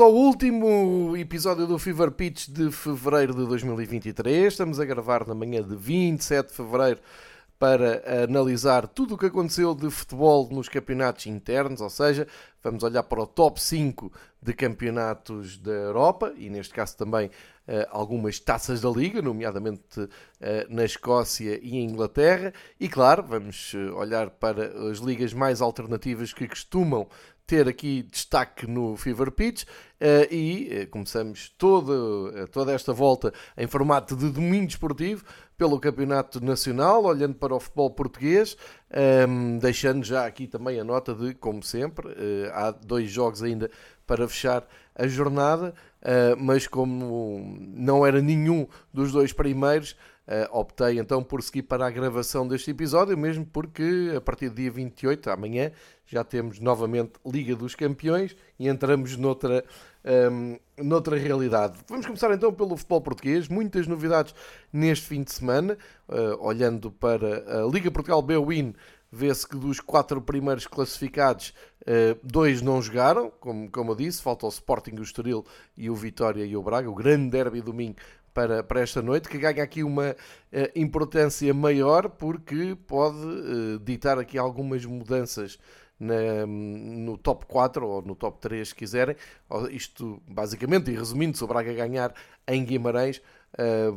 ao último episódio do Fever Pitch de fevereiro de 2023. Estamos a gravar na manhã de 27 de fevereiro para analisar tudo o que aconteceu de futebol nos campeonatos internos, ou seja, vamos olhar para o top 5 de campeonatos da Europa e, neste caso, também eh, algumas taças da Liga, nomeadamente eh, na Escócia e em Inglaterra. E, claro, vamos eh, olhar para as ligas mais alternativas que costumam ter aqui destaque no Fever Pitch e começamos toda, toda esta volta em formato de domingo esportivo pelo Campeonato Nacional, olhando para o futebol português, um, deixando já aqui também a nota de, como sempre, há dois jogos ainda para fechar a jornada, mas como não era nenhum dos dois primeiros, Uh, optei então por seguir para a gravação deste episódio, mesmo porque a partir do dia 28, amanhã, já temos novamente Liga dos Campeões e entramos noutra, um, noutra realidade. Vamos começar então pelo futebol português. Muitas novidades neste fim de semana. Uh, olhando para a Liga Portugal B-Win, vê-se que dos quatro primeiros classificados, uh, dois não jogaram, como, como eu disse, falta o Sporting, o Estoril e o Vitória e o Braga, o grande derby domingo para, para esta noite, que ganha aqui uma uh, importância maior porque pode uh, ditar aqui algumas mudanças na, no top 4 ou no top 3, se quiserem. Isto, basicamente, e resumindo, se o Braga ganhar em Guimarães, uh,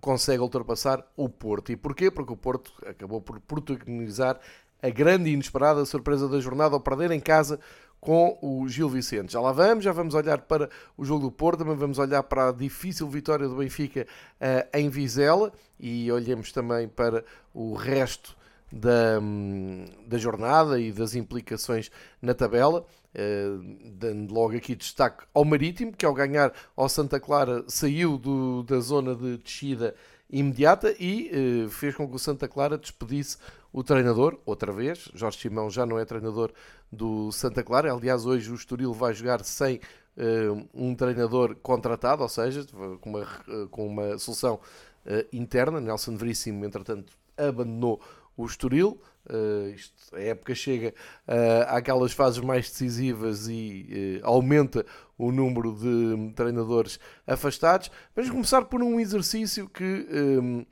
consegue ultrapassar o Porto. E porquê? Porque o Porto acabou por protagonizar a grande e inesperada surpresa da jornada ao perder em casa com o Gil Vicente. Já lá vamos, já vamos olhar para o jogo do Porto, também vamos olhar para a difícil vitória do Benfica uh, em Vizela e olhemos também para o resto da, da jornada e das implicações na tabela, uh, dando logo aqui destaque ao Marítimo, que ao ganhar ao Santa Clara saiu do, da zona de descida imediata e uh, fez com que o Santa Clara despedisse o treinador, outra vez. Jorge Simão já não é treinador do Santa Clara. Aliás, hoje o Estoril vai jogar sem uh, um treinador contratado, ou seja, com uma, uh, com uma solução interna. Nelson Veríssimo, entretanto, abandonou o Estoril. Uh, isto, a época chega uh, àquelas fases mais decisivas e uh, aumenta o número de treinadores afastados. Vamos começar por um exercício que um,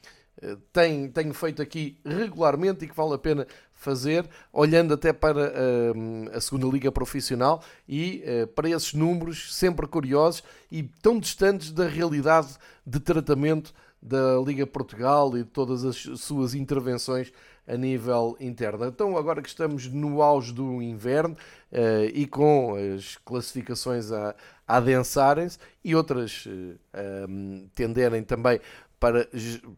tenho feito aqui regularmente e que vale a pena fazer, olhando até para um, a segunda liga profissional e para esses números sempre curiosos e tão distantes da realidade de tratamento da Liga Portugal e de todas as suas intervenções a nível interno. Então, agora que estamos no auge do inverno uh, e com as classificações a, a adensarem-se e outras uh, um, tenderem também para,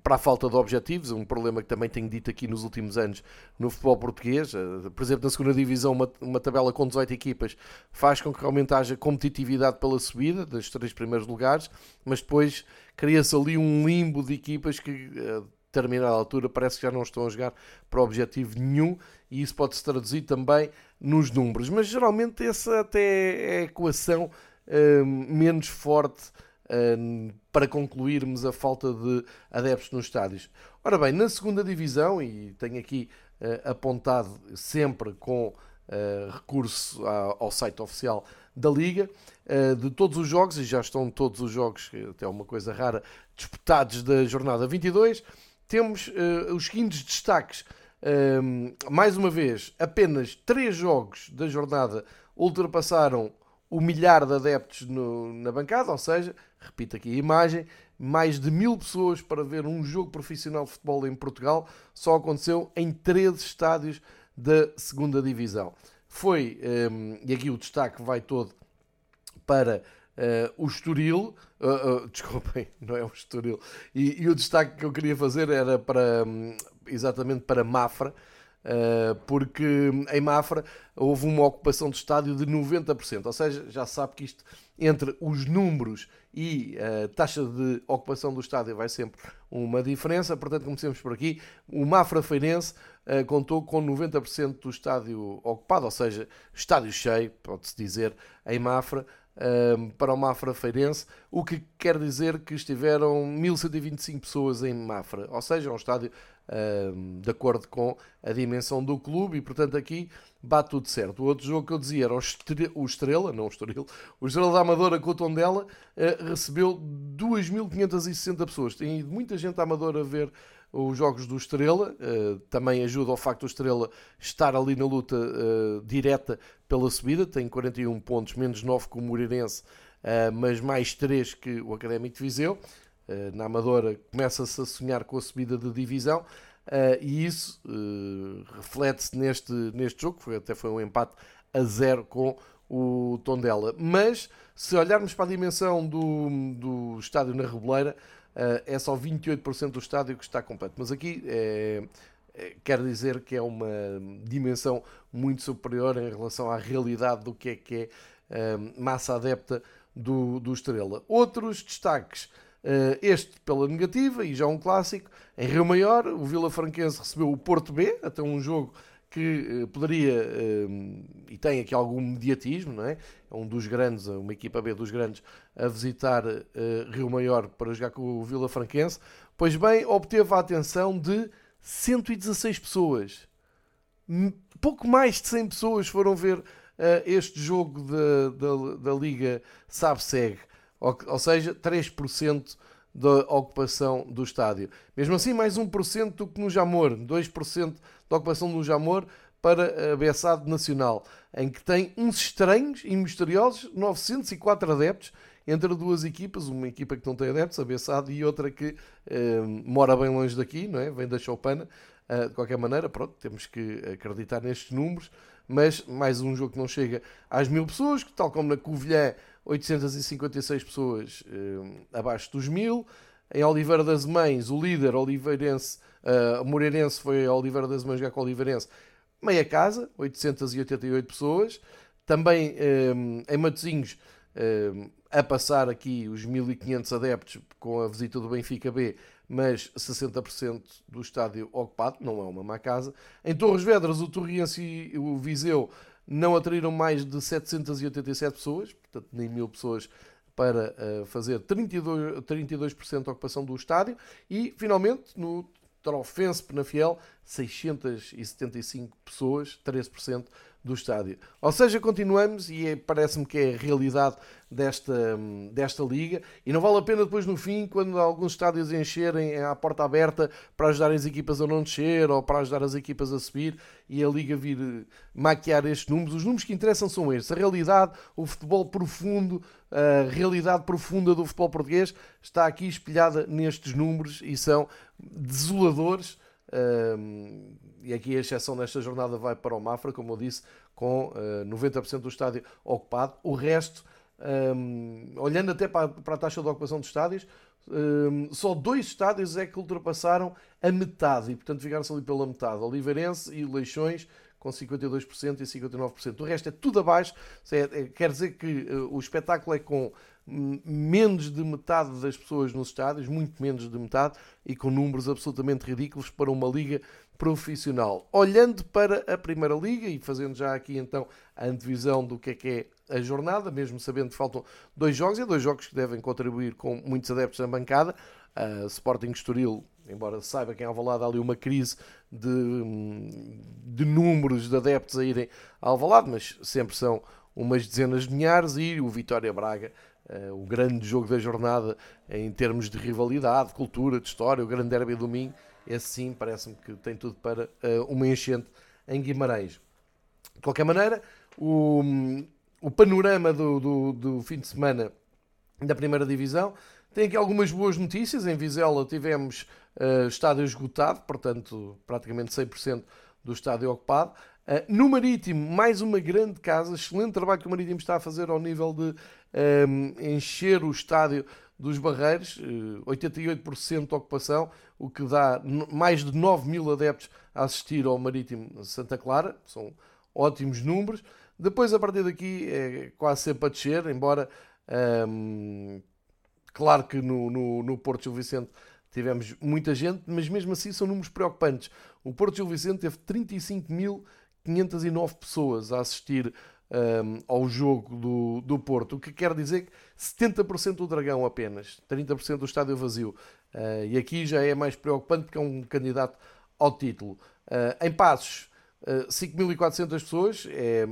para a falta de objetivos, um problema que também tenho dito aqui nos últimos anos no futebol português. Eh, por exemplo, na segunda divisão, uma, uma tabela com 18 equipas faz com que realmente haja competitividade pela subida dos três primeiros lugares, mas depois cria-se ali um limbo de equipas que determinada altura parece que já não estão a jogar para objetivo nenhum e isso pode-se traduzir também nos números. Mas geralmente essa até é a equação uh, menos forte para concluirmos a falta de adeptos nos estádios. Ora bem, na segunda divisão, e tenho aqui uh, apontado sempre com recurso ao site oficial da Liga, de todos os jogos, e já estão todos os jogos, até uma coisa rara, disputados da jornada 22, temos os seguintes destaques. Uh, mais uma vez, apenas três jogos da jornada ultrapassaram o milhar de adeptos no, na bancada, ou seja, repito aqui a imagem, mais de mil pessoas para ver um jogo profissional de futebol em Portugal, só aconteceu em 13 estádios da segunda divisão. Foi, um, e aqui o destaque vai todo para Uh, o Estoril, uh, uh, desculpem, não é o Estoril, e, e, o destaque que eu queria fazer era para um, exatamente para Mafra, porque em Mafra houve uma ocupação de estádio de 90%, ou seja, já sabe que isto entre os números e a taxa de ocupação do estádio vai sempre uma diferença, portanto comecemos por aqui. O Mafra Feirense uh, contou com 90% do estádio ocupado, ou seja, estádio cheio, pode-se dizer, em Mafra, uh, para o Mafra Feirense, o que quer dizer que estiveram 1125 pessoas em Mafra, ou seja, um estádio de acordo com a dimensão do clube e, portanto, aqui bate tudo certo. O outro jogo que eu dizia era o Estrela, não o Estoril, o Estrela da Amadora com o Tondela uh, recebeu 2.560 pessoas. Tem ido muita gente à Amadora ver os jogos do Estrela, uh, também ajuda ao facto do Estrela estar ali na luta uh, direta pela subida, tem 41 pontos, menos 9 que o Moreirense, mas mais 3 que o Académico de Viseu. Na Amadora começa-se a sonhar com a subida de divisão. e isso reflete-se neste, neste jogo, que até foi um empate a zero com o Tondela. Mas se olharmos para a dimensão do, do estádio na Reboleira, é só 28% do estádio que está completo. Mas aqui é, é, quer dizer que é uma dimensão muito superior em relação à realidade do que é que é uh, massa adepta do, do Estrela. Outros destaques. Uh, este pela negativa e já um clássico. Em Rio Maior, o Vila Franquense recebeu o Porto B, até um jogo que uh, poderia uh, e tem aqui algum mediatismo, não é? É um dos grandes, uma equipa B dos grandes a visitar Rio Maior para jogar com o Vila Franquense. Pois bem, obteve a atenção de 116 pessoas. Pouco mais de 100 pessoas foram ver este jogo da, da, da Liga SAB-SEG, ou, ou seja, 3% da ocupação do estádio. Mesmo assim, mais 1% do que no Jamor, 2% da ocupação do Jamor para a Bessade Nacional, em que tem uns estranhos e misteriosos 904 adeptos entre duas equipas, uma equipa que não tem adeptos, a Bessade, e outra que eh, mora bem longe daqui, não é? vem da Choupana. Uh, de qualquer maneira, pronto, temos que acreditar nestes números, mas mais um jogo que não chega às mil pessoas, que tal como na Covilhã 856 pessoas uh, abaixo dos mil. Em Oliveira das Mães, o líder oliveirense, uh, moreirense foi Oliveira das Mães jogar com o Oliveirense, meia casa, 888 pessoas. Também um, em Matosinhos, um, a passar aqui os 1500 adeptos com a visita do Benfica B, mas 60% do estádio ocupado, não é uma má casa. Em Torres Vedras, o Torriense e o Viseu não atraíram mais de 787 pessoas, portanto nem mil pessoas para uh, fazer 32%, 32 de ocupação do estádio. E finalmente no Trofense Penafiel 675 pessoas, 13% do estádio. Ou seja, continuamos e é, parece-me que é a realidade desta, desta liga e não vale a pena depois no fim, quando alguns estádios encherem à porta aberta para ajudar as equipas a não descer ou para ajudar as equipas a subir e a liga vir eh, maquiar estes números. Os números que interessam são estes. A realidade, o futebol profundo, a realidade profunda do futebol português está aqui espelhada nestes números e são desoladores um, e aqui a exceção nesta jornada vai para o Mafra, como eu disse, com uh, 90% do estádio ocupado. O resto, um, olhando até para, para, a taxa de ocupação dos estádios, um, só dois estádios é que ultrapassaram a metade e, portanto, ficaram-se ali pela metade: Oliveirense e Leixões, com 52% e 59%. O resto é tudo abaixo, é, é, quer dizer que uh, o espetáculo é com menos de metade das pessoas nos estádios, muito menos de metade, e com números absolutamente ridículos para uma liga profissional. Olhando para a Primeira Liga e fazendo já aqui então a antevisão do que é que é a jornada, mesmo sabendo que faltam dois jogos, e dois jogos que devem contribuir com muitos adeptos na bancada. Uh, Sporting Estoril, embora saiba quem é Alvalade, há ali uma crise de, de números de adeptos a irem ao Alvalade, mas sempre são umas dezenas de milhares, e o Vitória Braga uh, o grande jogo da jornada em termos de rivalidade, cultura, de história, o grande derby domingo, esse sim parece-me que tem tudo para uh, uma enchente em Guimarães. De qualquer maneira, o, o panorama do, do, do fim de semana da primeira divisão tem aqui algumas boas notícias. Em Vizela tivemos uh, estádio esgotado, portanto, praticamente 100% do estádio ocupado. Uh, no Marítimo, mais uma grande casa, excelente trabalho que o Marítimo está a fazer ao nível de um, encher o estádio dos Barreiros, 88% eh, de ocupação, o que dá mais de 9 mil adeptos a assistir ao Marítimo Santa Clara, são ótimos números. Depois, a partir daqui, é quase sempre a descer, embora, um, claro que no, no, no Porto Gil Vicente tivemos muita gente, mas mesmo assim são números preocupantes. O Porto Gil Vicente teve 35.509 pessoas a assistir um, ao jogo do, do Porto, o que quer dizer que 70% do Dragão apenas, 30% do estádio vazio. Uh, e aqui já é mais preocupante porque é um candidato ao título. Uh, em Passos, uh, 5.400 pessoas, é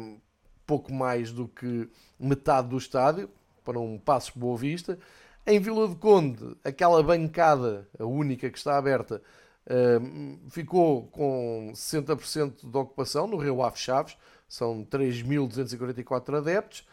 pouco mais do que metade do estádio, para um Passos Boa Vista. Em Vila do Conde, aquela bancada, a única que está aberta, ficou com 60% de ocupação no Rio Ave Chaves, são 3.244 adeptos.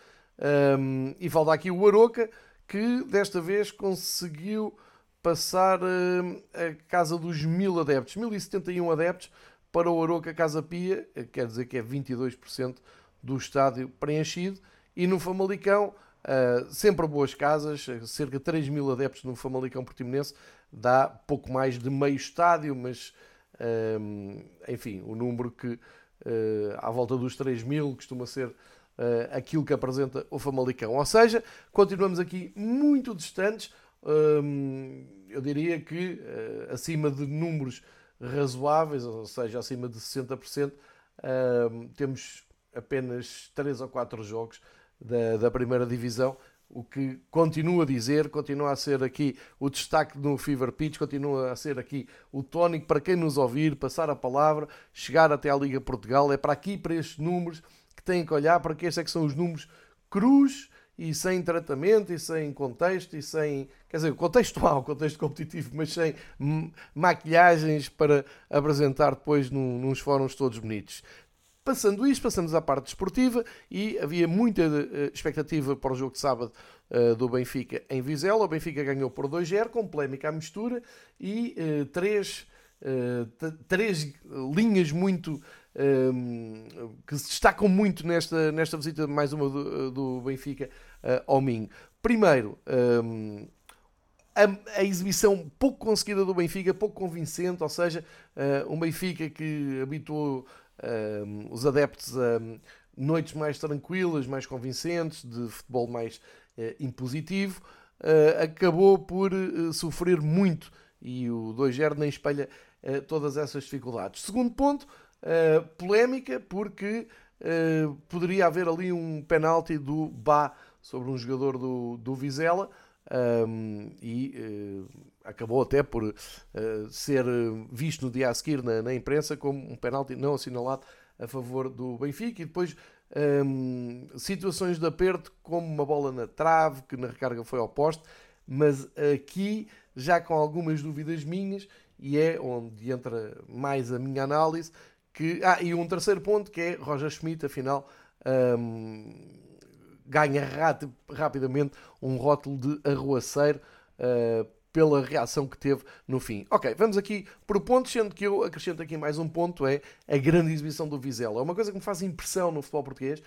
Um, e falta aqui o Aroca, que desta vez conseguiu passar a casa dos 1.000 adeptos, 1.071 adeptos para o Aroca Casa Pia, quer dizer que é 22% do estádio preenchido. E no Famalicão, uh, sempre boas casas, cerca de 3 mil adeptos no Famalicão Portimonense, dá pouco mais de meio estádio, mas enfim, o número que à volta dos 3 mil, costuma ser uh, aquilo que apresenta o Famalicão. Ou seja, continuamos aqui muito distantes, um, eu diria que uh, acima de números razoáveis, ou seja, acima de 60%, uh, temos apenas 3 ou 4 jogos da, da primeira divisão o que continua a dizer, continua a ser aqui o destaque no Fever Pitch, continua a ser aqui o tónico para quem nos ouvir, passar a palavra, chegar até à Liga Portugal. É para aqui, para estes números, que têm que olhar, para que estes é que são os números crus e sem tratamento e sem contexto e sem, quer dizer, contextual, contexto competitivo, mas sem maquilhagens para apresentar depois num, nos fóruns todos bonitos. Passando isto, passamos à parte desportiva e havia muita uh, expectativa para o jogo de sábado uh, do Benfica em Vizela. O Benfica ganhou por 2-0, com polémica à mistura e uh, três, três linhas muito que se destacam muito nesta, nesta visita, mais uma do, do Benfica ao Minho. Primeiro, um, a, a, exibição pouco conseguida do Benfica, pouco convincente, ou seja, um Benfica que habituou um, os adeptos a noites mais tranquilas, mais convincentes, de futebol mais uh, impositivo, uh, acabou por uh, sofrer muito e o 2-0 nem espelha todas essas dificuldades. Segundo ponto, polémica, porque poderia haver ali um penalti do Bá sobre um jogador do, do Vizela. Um, e acabou até por uh, ser visto no dia a seguir na, na, imprensa como um penalti não assinalado a favor do Benfica. E depois um, situações de aperto como uma bola na trave que na recarga foi ao poste. Mas aqui já com algumas dúvidas minhas e é onde entra mais a minha análise que, ah, e um terceiro ponto que é Roger Schmidt afinal um, ganha rapidamente um rótulo de arruaceiro uh, pela reação que teve no fim. Ok, vamos aqui por pontos, sendo que eu acrescento aqui mais um ponto, é a grande exibição do Vizela. É uma coisa que me faz impressão no futebol português,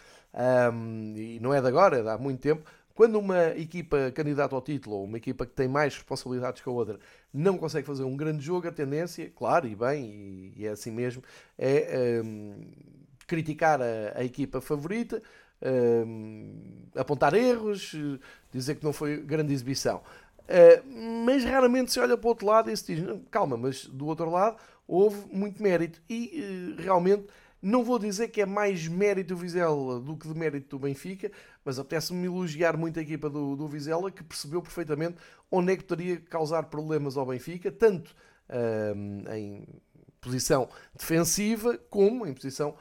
um, e não é de agora, é de há muito tempo, quando uma equipa candidata ao título, ou uma equipa que tem mais responsabilidades que a outra, não consegue fazer um grande jogo, a tendência, claro, e bem, e, é assim mesmo, é um, criticar a, a equipa favorita, uh, apontar erros, dizer que não foi grande exibição. Uh, mas raramente se olha para o outro lado e se diz: calma, mas do outro lado houve muito mérito. E uh, realmente não vou dizer que é mais mérito do Vizela do que de mérito do Benfica, mas apetece-me elogiar muito a equipa do, do Vizela que percebeu perfeitamente onde é que poderia causar problemas ao Benfica, tanto uh, em posição defensiva como em posição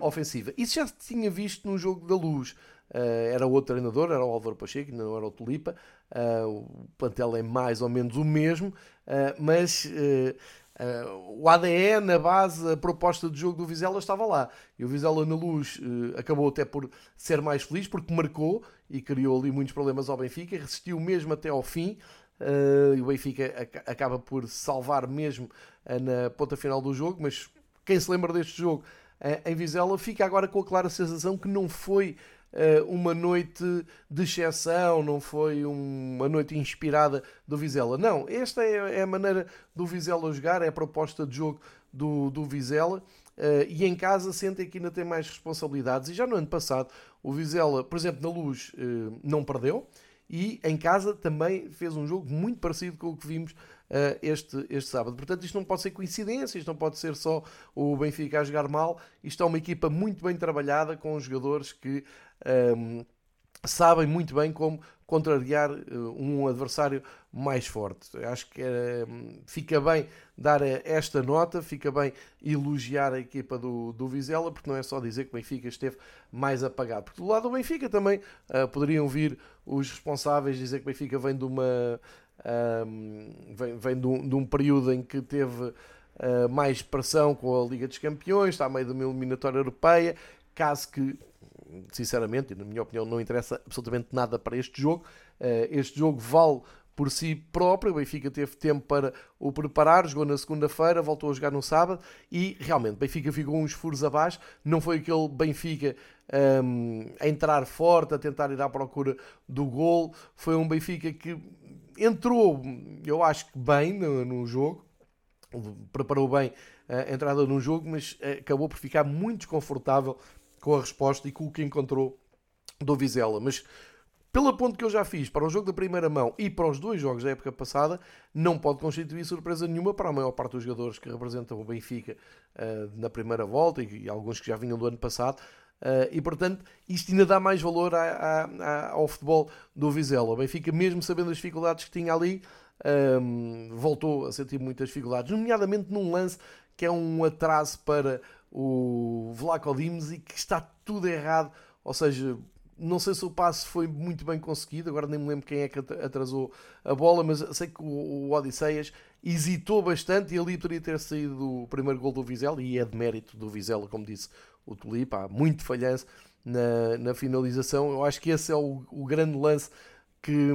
ofensiva. Isso já se tinha visto no jogo da luz. Uh, era outro treinador, era o Álvaro Pacheco, não era o Tulipa. Uh, o plantel é mais ou menos o mesmo, mas o ADN, a base, a proposta de jogo do Vizela estava lá. E o Vizela na luz acabou até por ser mais feliz porque marcou e criou ali muitos problemas ao Benfica, resistiu mesmo até ao fim. E o Benfica acaba por salvar mesmo na ponta final do jogo, mas quem se lembra deste jogo em Vizela, fica agora com a clara sensação que não foi uma noite de exceção, não foi uma noite inspirada do Vizela. Não, esta é, é a maneira do Vizela jogar, é a proposta de jogo do, do Vizela. Uh, e em casa sentem que ainda tem mais responsabilidades. E já no ano passado, o Vizela, por exemplo, na luz, uh, não perdeu. e em casa também fez um jogo muito parecido com o que vimos este, este sábado. Portanto, isto não pode ser coincidência, isto não pode ser só o Benfica a jogar mal, isto é uma equipa muito bem trabalhada com jogadores que. Um, sabem muito bem como contrariar uh, um adversário mais forte. Acho que uh, fica bem dar esta nota, fica bem elogiar a equipa do, do Vizela, porque não é só dizer que o Benfica esteve mais apagado. Porque do lado do Benfica também uh, poderiam vir os responsáveis dizer que o Benfica vem de uma. Vem, vem de um, de um período em que teve mais pressão com a Liga dos Campeões, está a meio de uma eliminatória europeia, caso que sinceramente, e na minha opinião, não interessa absolutamente nada para este jogo. Eh, este jogo vale por si próprio. O Benfica teve tempo para o preparar, jogou na segunda-feira, voltou a jogar no sábado e realmente Benfica ficou uns furos abaixo. Não foi aquele Benfica um, a entrar forte, a tentar ir à procura do gol. Foi um Benfica que entrou, eu acho que bem no, no jogo, preparou bem a entrada no jogo, mas eh, acabou por ficar muito desconfortável com a resposta e com o que encontrou do Vizela. Mas pela ponto que eu já fiz para o jogo da primeira mão e para os dois jogos da época passada, não pode constituir surpresa nenhuma para a maior parte dos jogadores que representam o Benfica uh, na primeira volta e, e, alguns que já vinham do ano passado. Uh, e portanto, isto ainda dá mais valor ao futebol do Vizela. O Benfica, mesmo sabendo as dificuldades que tinha ali, um, ehm, voltou a sentir muitas dificuldades, nomeadamente num lance que é um atraso para o Vlaco Dimes e que está tudo errado. Ou seja, não sei se o passe foi muito bem conseguido, agora nem me lembro quem é que atrasou a bola, mas sei que o Odisseias hesitou bastante e ali poderia ter saído o primeiro gol do Vizela e é de mérito do Vizela, como disse o Tulipa, há muito falhanço na, na finalização. Eu acho que esse é o, o grande lance que,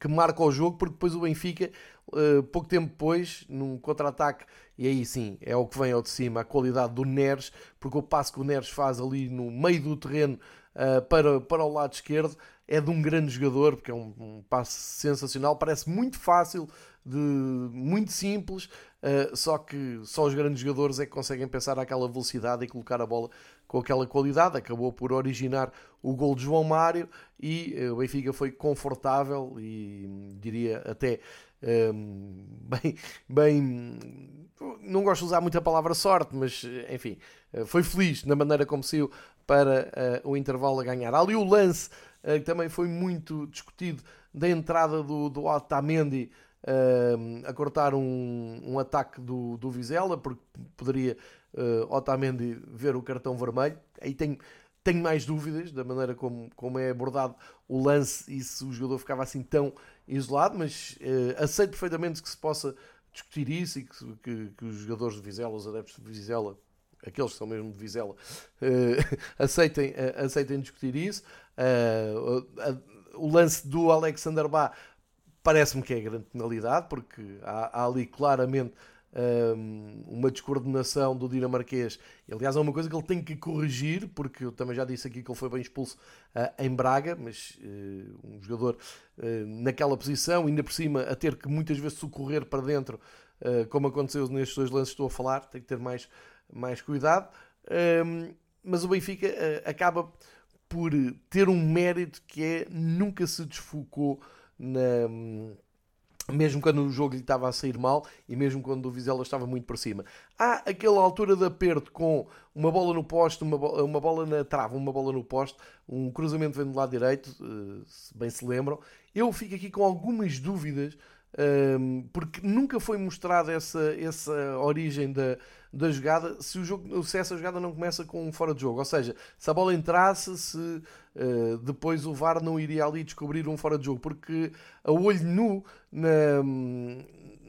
que marca o jogo, porque depois o Benfica, uh, pouco tempo depois, num contra-ataque, e aí sim é o que vem ao de cima, a qualidade do Neres, porque o passo que o Neres faz ali no meio do terreno uh, para, para o lado esquerdo é de um grande jogador, porque é um, um passe sensacional, parece muito fácil, de, muito simples, uh, só que só os grandes jogadores é que conseguem pensar àquela velocidade e colocar a bola com aquela qualidade. Acabou por originar o gol de João Mário e uh, o Benfica foi confortável e diria até um, bem, bem. Não gosto de usar muito a palavra sorte, mas enfim, eh, foi feliz na maneira como saiu para uh, o intervalo a ganhar. Ali o lance que também foi muito discutido da entrada do, do Otamendi a cortar um, um ataque do, do Vizela, porque poderia uh, Otamendi ver o cartão vermelho. Aí tenho, tenho mais dúvidas da maneira como, como é abordado o lance e se o jogador ficava assim tão isolado, mas uh, aceito perfeitamente que se possa discutir isso e que, que, que os jogadores de Vizela, os adeptos de Vizela, aqueles que são mesmo de Vizela, uh, aceitem, uh, aceitem discutir isso. O lance do Alexander Bá parece-me que é grande penalidade, porque há, há ali claramente um, uma descoordenação do dinamarquês. Aliás, é uma coisa que ele tem que corrigir, porque eu também já disse aqui que ele foi bem expulso uh, em Braga, mas uh, um jogador uh, naquela posição, ainda por cima a ter que muitas vezes socorrer para dentro, como aconteceu nestes dois lances que estou a falar, tem que ter mais, mais cuidado. Um, mas o Benfica acaba por ter um mérito que é nunca se desfocou na, mesmo quando o jogo lhe estava a sair mal e mesmo quando o Vizela estava muito por cima. Há aquela altura de aperto com uma bola no poste, uma, bola, uma bola na trava, uma bola no poste, um cruzamento vem do lado direito, eh, se bem se lembram. Eu fico aqui com algumas dúvidas um, porque nunca foi mostrada essa, essa origem da, da jogada se, o jogo, se essa jogada não começa com um fora de jogo. Ou seja, se a bola entrasse, se uh, depois o VAR não iria ali descobrir um fora de jogo, porque a olho nu, na,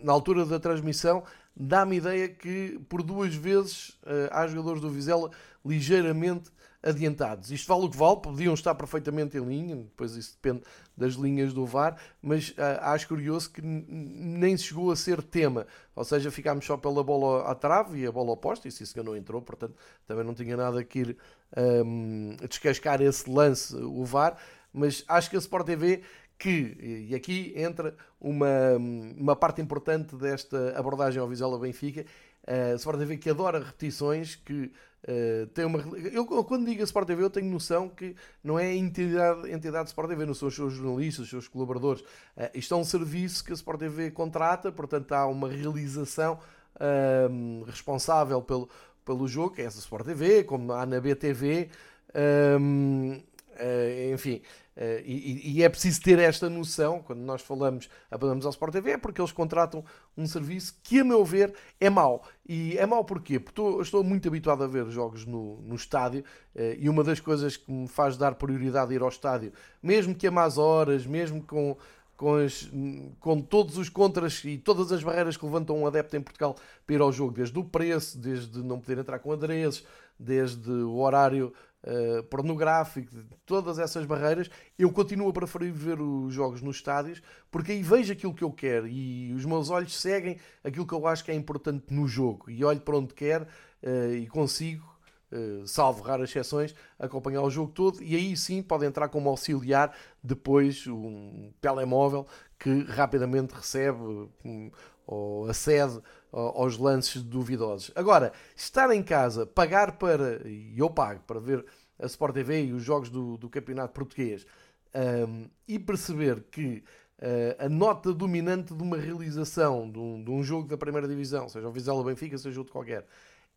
na altura da transmissão, dá-me ideia que por duas vezes uh, há jogadores do Vizela ligeiramente adiantados. Isto vale o que vale, podiam estar perfeitamente em linha, depois isso depende das linhas do VAR, mas uh, acho curioso que nem chegou a ser tema, ou seja, ficámos só pela bola à trave e a bola oposta, e isso não entrou, portanto também não tinha nada que ir um, descascar esse lance, o VAR, mas acho que a Sport TV que, e aqui entra uma, uma parte importante desta abordagem ao Vizela Benfica, Uh, Sport TV que adora repetições, que uh, tem uma. Eu, quando digo a Sport TV, eu tenho noção que não é a entidade, entidade Sport TV, não são os seus jornalistas, os seus colaboradores. Uh, isto é um serviço que a Sport TV contrata, portanto há uma realização uh, responsável pelo, pelo jogo, que é essa Sport TV, como há na BTV. Um, Uh, enfim, uh, e, e, é preciso ter esta noção quando nós falamos, apelamos ao Sport TV, é porque eles contratam um serviço que, a meu ver, é mau. E é mau porquê? Porque estou, estou muito habituado a ver jogos no, no estádio uh, e uma das coisas que me faz dar prioridade a ir ao estádio, mesmo que a más horas, mesmo com. Com, as, com todos os contras e todas as barreiras que levantam um adepto em Portugal para ir ao jogo, desde o preço, desde não poder entrar com adereços, desde o horário uh, pornográfico, todas essas barreiras, eu continuo a preferir ver os jogos nos estádios porque aí vejo aquilo que eu quero e os meus olhos seguem aquilo que eu acho que é importante no jogo e olho para onde quero uh, e consigo. Uh, salvo raras exceções, acompanhar o jogo todo e aí sim pode entrar como auxiliar depois um telemóvel que rapidamente recebe um, ou acede aos lances duvidosos. Agora, estar em casa, pagar para, e eu pago para ver a Sport TV e os jogos do, do campeonato português um, e perceber que uh, a nota dominante de uma realização de um, de um jogo da primeira divisão, seja o Vizela Benfica, seja outro qualquer,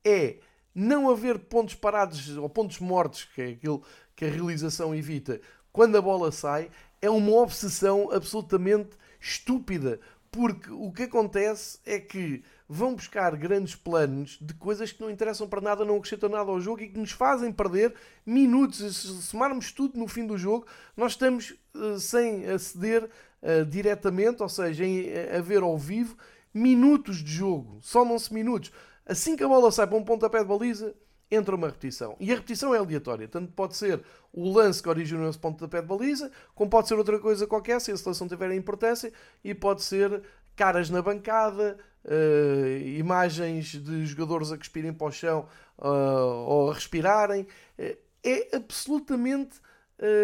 é não haver pontos parados ou pontos mortos, que é aquilo que a realização evita, quando a bola sai, é uma obsessão absolutamente estúpida. Porque o que acontece é que vão buscar grandes planos de coisas que não interessam para nada, não acrescentam nada ao jogo e que nos fazem perder minutos. Se somarmos tudo no fim do jogo, nós estamos uh, sem aceder uh, diretamente, ou seja, em, uh, a ver ao vivo, minutos de jogo. Somam-se minutos. Assim que a bola sai para um pontapé de baliza, entra uma repetição. E a repetição é aleatória. Tanto pode ser o lance que originou esse pontapé de baliza, como pode ser outra coisa qualquer, se a seleção tiver a importância, e pode ser caras na bancada, uh, imagens de jogadores a cuspirem para o chão uh, ou a respirarem. Uh, é absolutamente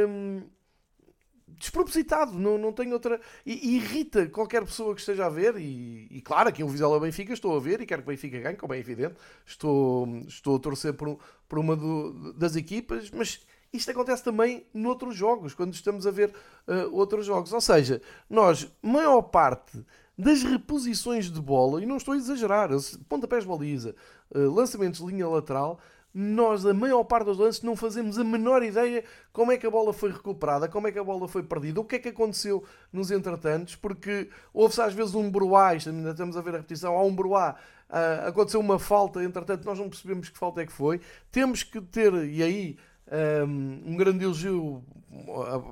um, despropositado, não, não tem outra. E, e, irrita qualquer pessoa que esteja a ver. E, e claro, aqui o Vizela Benfica estou a ver e quero que o Benfica ganhe, como é evidente. Estou, estou a torcer por, por uma do, das equipas, mas isto acontece também noutros jogos, quando estamos a ver uh, outros jogos. Ou seja, nós, maior parte das reposições de bola, e não estou a exagerar, pontapés de baliza, eh, lançamentos de linha lateral, nós, a maior parte dos lances, não fazemos a menor ideia como é que a bola foi recuperada, como é que a bola foi perdida, o que é que aconteceu nos entretantos, porque houve-se às vezes um broá, ainda estamos a ver a repetição, há um broá, uh, aconteceu uma falta, entretanto nós não percebemos que falta é que foi, temos que ter, e aí um, um grande elogio,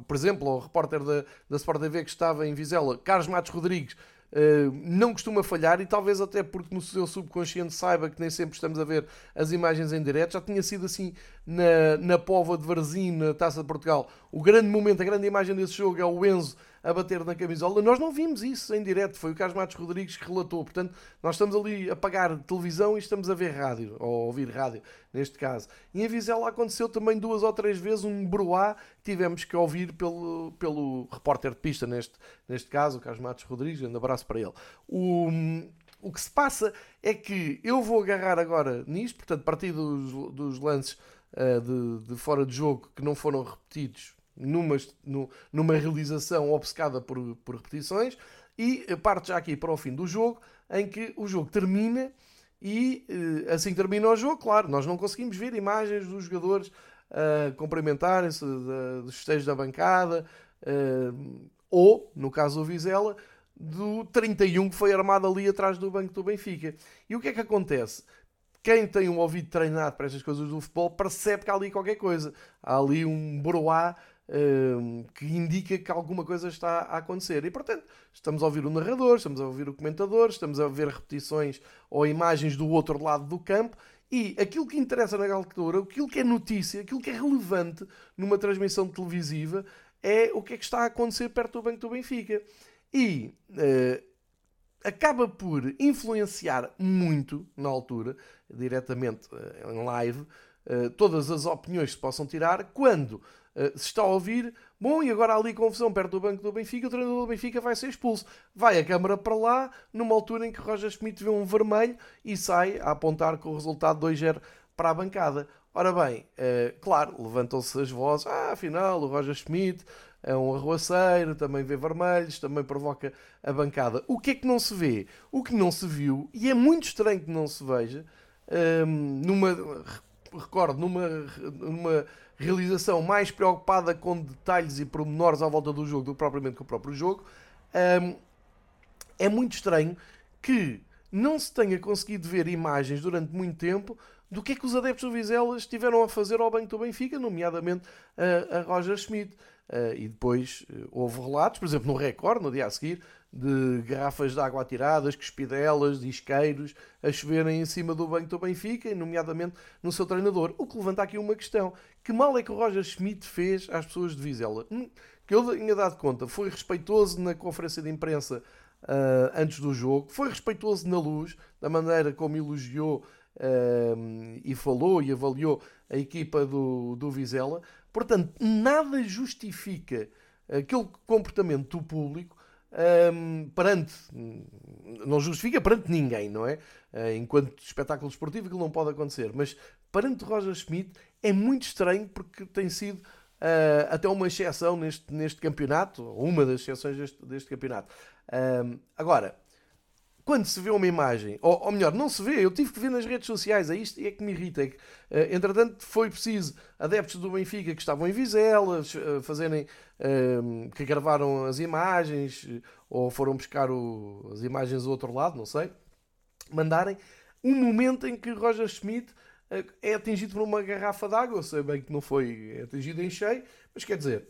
por exemplo, ao repórter da, da Sport TV que estava em Vizela, Carlos Matos Rodrigues, Uh, não costuma falhar e talvez até porque no seu subconsciente saiba que nem sempre estamos a ver as imagens em direto, já tinha sido assim na, na Pova de Varzim, na Taça de Portugal. O grande momento, a grande imagem desse jogo é o Enzo a bater na camisola. Nós não vimos isso em direto, foi o Carlos Matos Rodrigues que relatou. Portanto, nós estamos ali a pagar televisão e estamos a ver rádio, ou ouvir rádio, neste caso. E em Vizela aconteceu também duas ou três vezes um broá que tivemos que ouvir pelo, pelo repórter de pista, neste, neste caso, o Carlos Matos Rodrigues. Um abraço para ele. O, o que se passa é que eu vou agarrar agora nisto, portanto, a partir dos, dos lances uh, de, de fora de jogo que não foram repetidos numa, numa realização obcecada por, por repetições e parte já aqui para o fim do jogo, em que o jogo termina e eh, assim termina o jogo, claro, nós não conseguimos ver imagens dos jogadores uh, cumprimentarem-se dos festejos da bancada uh, ou, no caso do Vizela, do 31 que foi armado ali atrás do banco do Benfica. E o que é que acontece? Quem tem um ouvido treinado para estas coisas do futebol percebe que há ali qualquer coisa. Há ali um broá que indica que alguma coisa está a acontecer. E portanto, estamos a ouvir o narrador, estamos a ouvir o comentador, estamos a ver repetições ou imagens do outro lado do campo. E aquilo que interessa na altura, aquilo que é notícia, aquilo que é relevante numa transmissão televisiva é o que é que está a acontecer perto do banco do Benfica. E uh, acaba por influenciar muito, na altura, diretamente uh, em live, uh, todas as opiniões que se possam tirar quando uh, se está a ouvir, bom, e agora há ali confusão perto do banco do Benfica, o treinador do Benfica vai ser expulso. Vai a câmara para lá, numa altura em que Roger Schmidt vê um vermelho e sai a apontar com o resultado 2-0 para a bancada. Ora bem, uh, claro, levantam-se as vozes, ah, afinal, o Roger Schmidt é um arruaceiro, também vê vermelhos, também provoca a bancada. O que é que não se vê? O que não se viu, e é muito estranho que não se veja, um, numa, recordo, numa, numa realização mais preocupada com detalhes e pormenores à volta do jogo do que propriamente com o próprio jogo, um, é muito estranho que não se tenha conseguido ver imagens durante muito tempo do que é que os adeptos do Vizela estiveram a fazer ao banco do Benfica, nomeadamente a, a Roger Schmidt. Uh, e depois uh, houve relatos, por exemplo, no Record, no dia a seguir, de garrafas de água atiradas, cuspidelas, de isqueiros a choverem em cima do banco do Benfica, nomeadamente no seu treinador. O que levanta aqui uma questão: que mal é que o Roger Schmidt fez às pessoas de Vizela? Hum, que eu tinha dado conta, foi respeitoso na conferência de imprensa uh, antes do jogo, foi respeitoso na luz, da maneira como elogiou e falou e avaliou a equipa do, do Vizela. Portanto, nada justifica aquele comportamento do público um, perante. Não justifica perante ninguém, não é? Uh, enquanto espetáculo esportivo, aquilo não pode acontecer. Mas perante Roger Schmidt é muito estranho porque tem sido uh, até uma exceção neste, neste campeonato, uma das exceções deste, deste campeonato. Um, agora, quando se vê uma imagem, ou, ou, melhor, não se vê, eu tive que ver nas redes sociais, é isto é que me irrita. É que, uh, entretanto, foi preciso adeptos do Benfica que estavam em Vizela uh, fazerem, uh, que gravaram as imagens, ou foram buscar o, as imagens do outro lado, não sei, mandarem um momento em que Roger Schmidt é atingido por uma garrafa d'água. Eu sei bem que não foi atingido em cheio, mas quer dizer,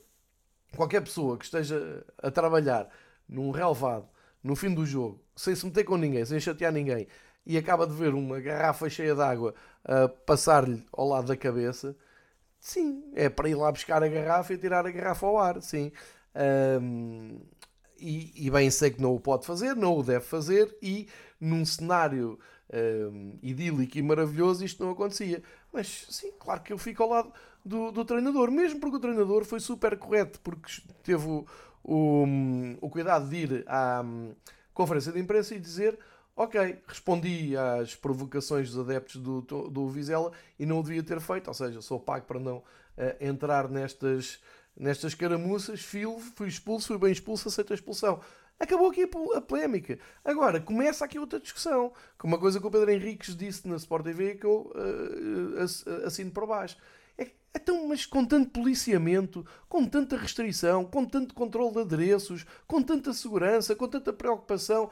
qualquer pessoa que esteja a trabalhar num relevado no fim do jogo, sem se meter com ninguém, sem chatear ninguém, e acaba de ver uma garrafa cheia de água passar-lhe ao lado da cabeça, sim, é para ir lá buscar a garrafa e tirar a garrafa ao ar, sim. Um, e, e, bem sei que não o pode fazer, não o deve fazer, e num cenário um, idílico e maravilhoso isto não acontecia. Mas sim, claro que eu fico ao lado do, do treinador, mesmo porque o treinador foi super correto, porque teve o, o, o cuidado de ir à hum, conferência de imprensa e dizer ok, respondi às provocações dos adeptos do, do Vizela e não o devia ter feito, ou seja, sou pago para não uh, entrar nestas, nestas caramuças, fui expulso, fui bem expulso, aceito a expulsão. Acabou aqui a polémica. Agora, começa aqui outra discussão, com uma coisa que o Pedro Henriques disse na Sport TV que eu uh, assino por baixo. Então, mas com tanto policiamento, com tanta restrição, com tanto controle de adereços, com tanta segurança, com tanta preocupação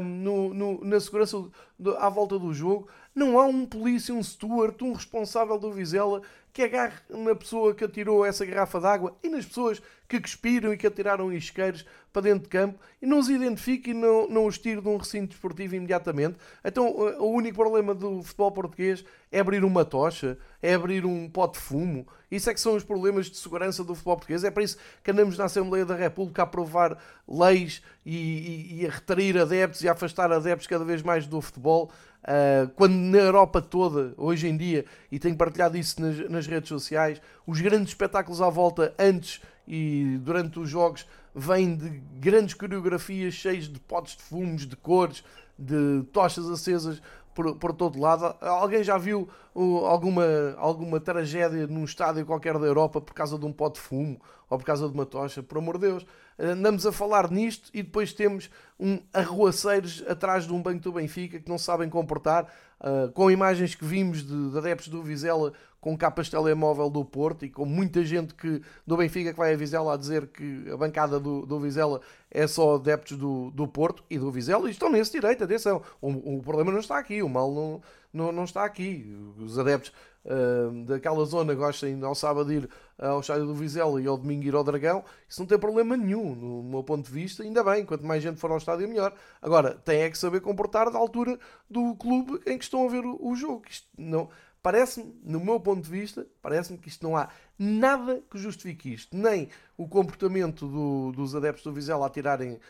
hum, no, no, na segurança do, à volta do jogo, não há um polícia, um steward, um responsável do Vizela que agarre na pessoa que atirou essa garrafa d'água e nas pessoas que cuspiram e que atiraram isqueiros para dentro de campo e não os identifique e não, não os tire de um recinto desportivo imediatamente. Então o único problema do futebol português é abrir uma tocha, é abrir um pote de fumo. Isso é que são os problemas de segurança do futebol português. É para isso que andamos na Assembleia da República a aprovar leis e, e, e a retrair adeptos e a afastar adeptos cada vez mais do futebol. Uh, quando na Europa toda, hoje em dia, e tenho partilhado isso nas, nas, redes sociais, os grandes espetáculos à volta, antes e durante os jogos, vêm de grandes coreografias cheias de potes de fumos, de cores, de tochas acesas por, por todo lado. Alguém já viu uh, alguma, alguma tragédia num estádio qualquer da Europa por causa de um pote de fumo ou por causa de uma tocha? Por amor de Deus andamos a falar nisto e depois temos um arruaceiros atrás de um banco do Benfica que não sabem comportar, uh, com imagens que vimos de, de adeptos do Vizela com capas de telemóvel do Porto e com muita gente que, do Benfica que vai a Vizela a dizer que a bancada do, do Vizela é só adeptos do, do Porto e do Vizela e estão nesse direito, atenção. O, o problema não está aqui, o mal não, não, não está aqui. Os adeptos uh, daquela zona gostem ao sábado ir ao estádio do Vizela e ao domingo ir ao Dragão, isso não tem problema nenhum, no meu ponto de vista, ainda bem, quanto mais gente for ao estádio melhor. Agora, tem é que saber comportar da altura do clube em que estão a ver o, o jogo. Isto não, parece-me, no meu ponto de vista, parece-me que isto não há nada que justifique isto. Nem o comportamento do, dos adeptos do Vizela a tirarem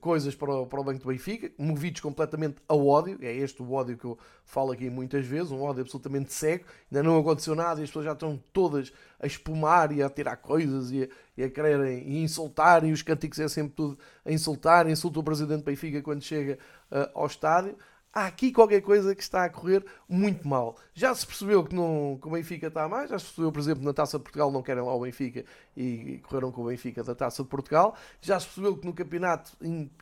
coisas para o, para o Banco do Benfica, movidos completamente ao ódio, é este o ódio que eu falo aqui muitas vezes, um ódio absolutamente cego, ainda não aconteceu nada e as pessoas já estão todas a espumar e a tirar coisas e a, e a quererem e insultar, e os cânticos é sempre tudo a insultar, insulta o Presidente do Benfica quando chega uh, ao estádio há aqui qualquer coisa que está a correr muito mal. Já se percebeu que, não, que o Benfica está a mais, já se percebeu, por exemplo, na Taça de Portugal não querem lá o Benfica e correram com o Benfica da Taça de Portugal, já se percebeu que no campeonato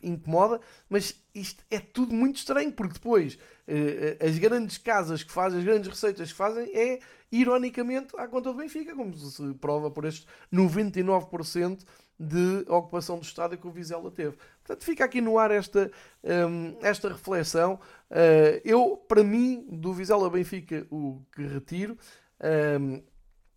incomoda, mas isto é tudo muito estranho, porque depois eh, as grandes casas que fazem, as grandes receitas que fazem é, ironicamente, à conta do Benfica, como se prova por estes 99% de ocupação do estádio que o Vizela teve. Portanto, fica aqui no ar esta, um, esta reflexão. Uh, eu, para mim, do Vizela Benfica, o que retiro, um,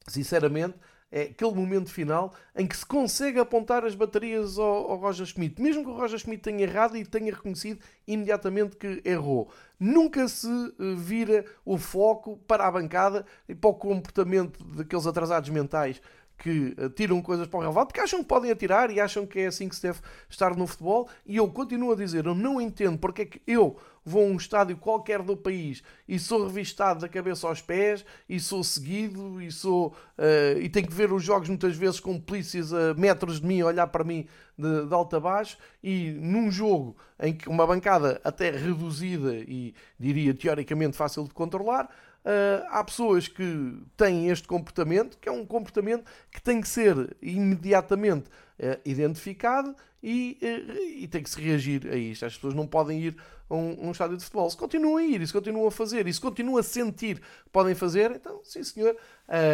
sinceramente, é aquele momento final em que se consegue apontar as baterias ao, ao Roger Schmidt, mesmo que o Roger Schmidt tenha errado e tenha reconhecido imediatamente que errou. Nunca se eh, vira o foco para a bancada e para o comportamento daqueles atrasados mentais que tiram coisas para o relevado porque acham que podem atirar e acham que é assim que se deve estar no futebol. E eu continuo a dizer, eu não entendo porque é que eu vou a um estádio qualquer do país e sou revistado da cabeça aos pés e sou seguido e sou uh, e tenho que ver os jogos muitas vezes com polícias a metros de mim olhar para mim de, de alto a baixo e num jogo em que uma bancada até reduzida e diria teoricamente fácil de controlar Uh, há pessoas que têm este comportamento, que é um comportamento que tem que ser imediatamente uh, identificado e, uh, e, tem que se reagir a isto. As pessoas não podem ir a um, um, estádio de futebol. Se continuam a ir, e se continuam a fazer, e se continuam a sentir que podem fazer, então, sim senhor.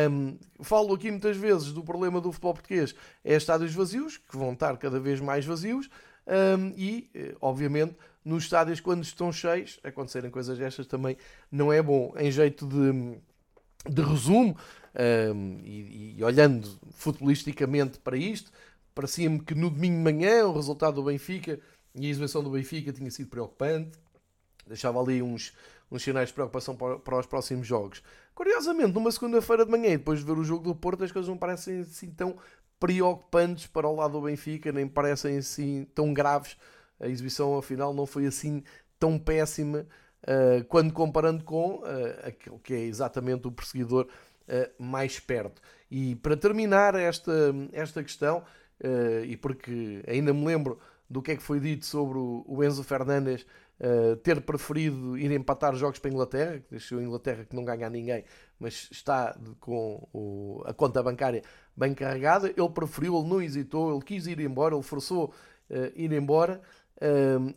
Um, falo aqui muitas vezes do problema do futebol português, é estádios vazios, que vão estar cada vez mais vazios, um, e, obviamente, nos estádios, quando estão cheios, acontecerem coisas destas também não é bom. Em jeito de, de resumo, um, e, e, olhando futbolisticamente para isto, parecia-me que no domingo de manhã o resultado do Benfica e a exibição do Benfica tinha sido preocupante, deixava ali uns, uns sinais de preocupação para, para os próximos jogos. Curiosamente, numa segunda-feira de manhã, depois de ver o jogo do Porto, as coisas não parecem assim tão preocupantes para o lado do Benfica, nem parecem assim tão graves a exibição afinal não foi assim tão péssima uh, quando comparando com uh, aquele que é exatamente o perseguidor uh, mais perto. E para terminar esta, esta questão, e porque ainda me lembro do que é que foi dito sobre o, Enzo Fernandes ter preferido ir empatar jogos para a Inglaterra, que deixou a Inglaterra que não ganha ninguém, mas está com o, a conta bancária bem carregada. Ele preferiu, ele não hesitou, ele quis ir embora, ele forçou ir embora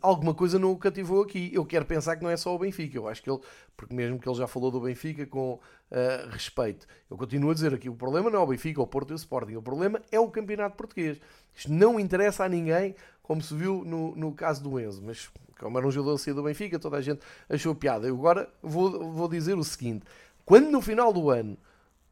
alguma coisa não o cativou aqui. Eu quero pensar que não é só o Benfica. Eu acho que ele, porque mesmo que ele já falou do Benfica com uh, respeito, eu continuo a dizer aqui: o problema não é o Benfica, o Porto e o Sporting. O problema é o campeonato português. Isto não interessa a ninguém, como se viu no, no caso do Enzo. Mas, como era um jogador do Benfica, toda a gente achou piada. Eu agora vou, vou dizer o seguinte: quando no final do ano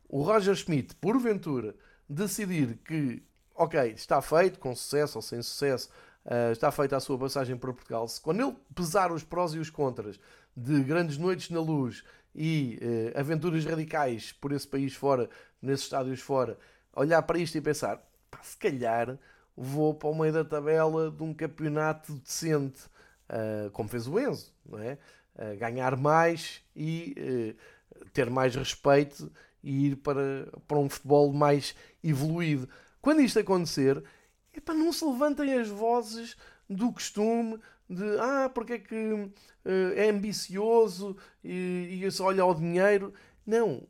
o Roger Schmidt, porventura, decidir que, ok, está feito, com sucesso ou sem sucesso Uh, está feita a sua passagem para Portugal. Se quando ele pesar os prós e os contras de grandes noites na luz e uh, aventuras radicais por esse país fora, nesses estádios fora, olhar para isto e pensar, se calhar vou para o meio da tabela de um campeonato decente, uh, como fez o Enzo, não é? ganhar mais e ter mais respeito e ir para, para um futebol mais evoluído. Quando isto acontecer, epá, não se levantem as vozes do costume de ah, porque é que uh, é ambicioso e, e olha ao dinheiro. Não,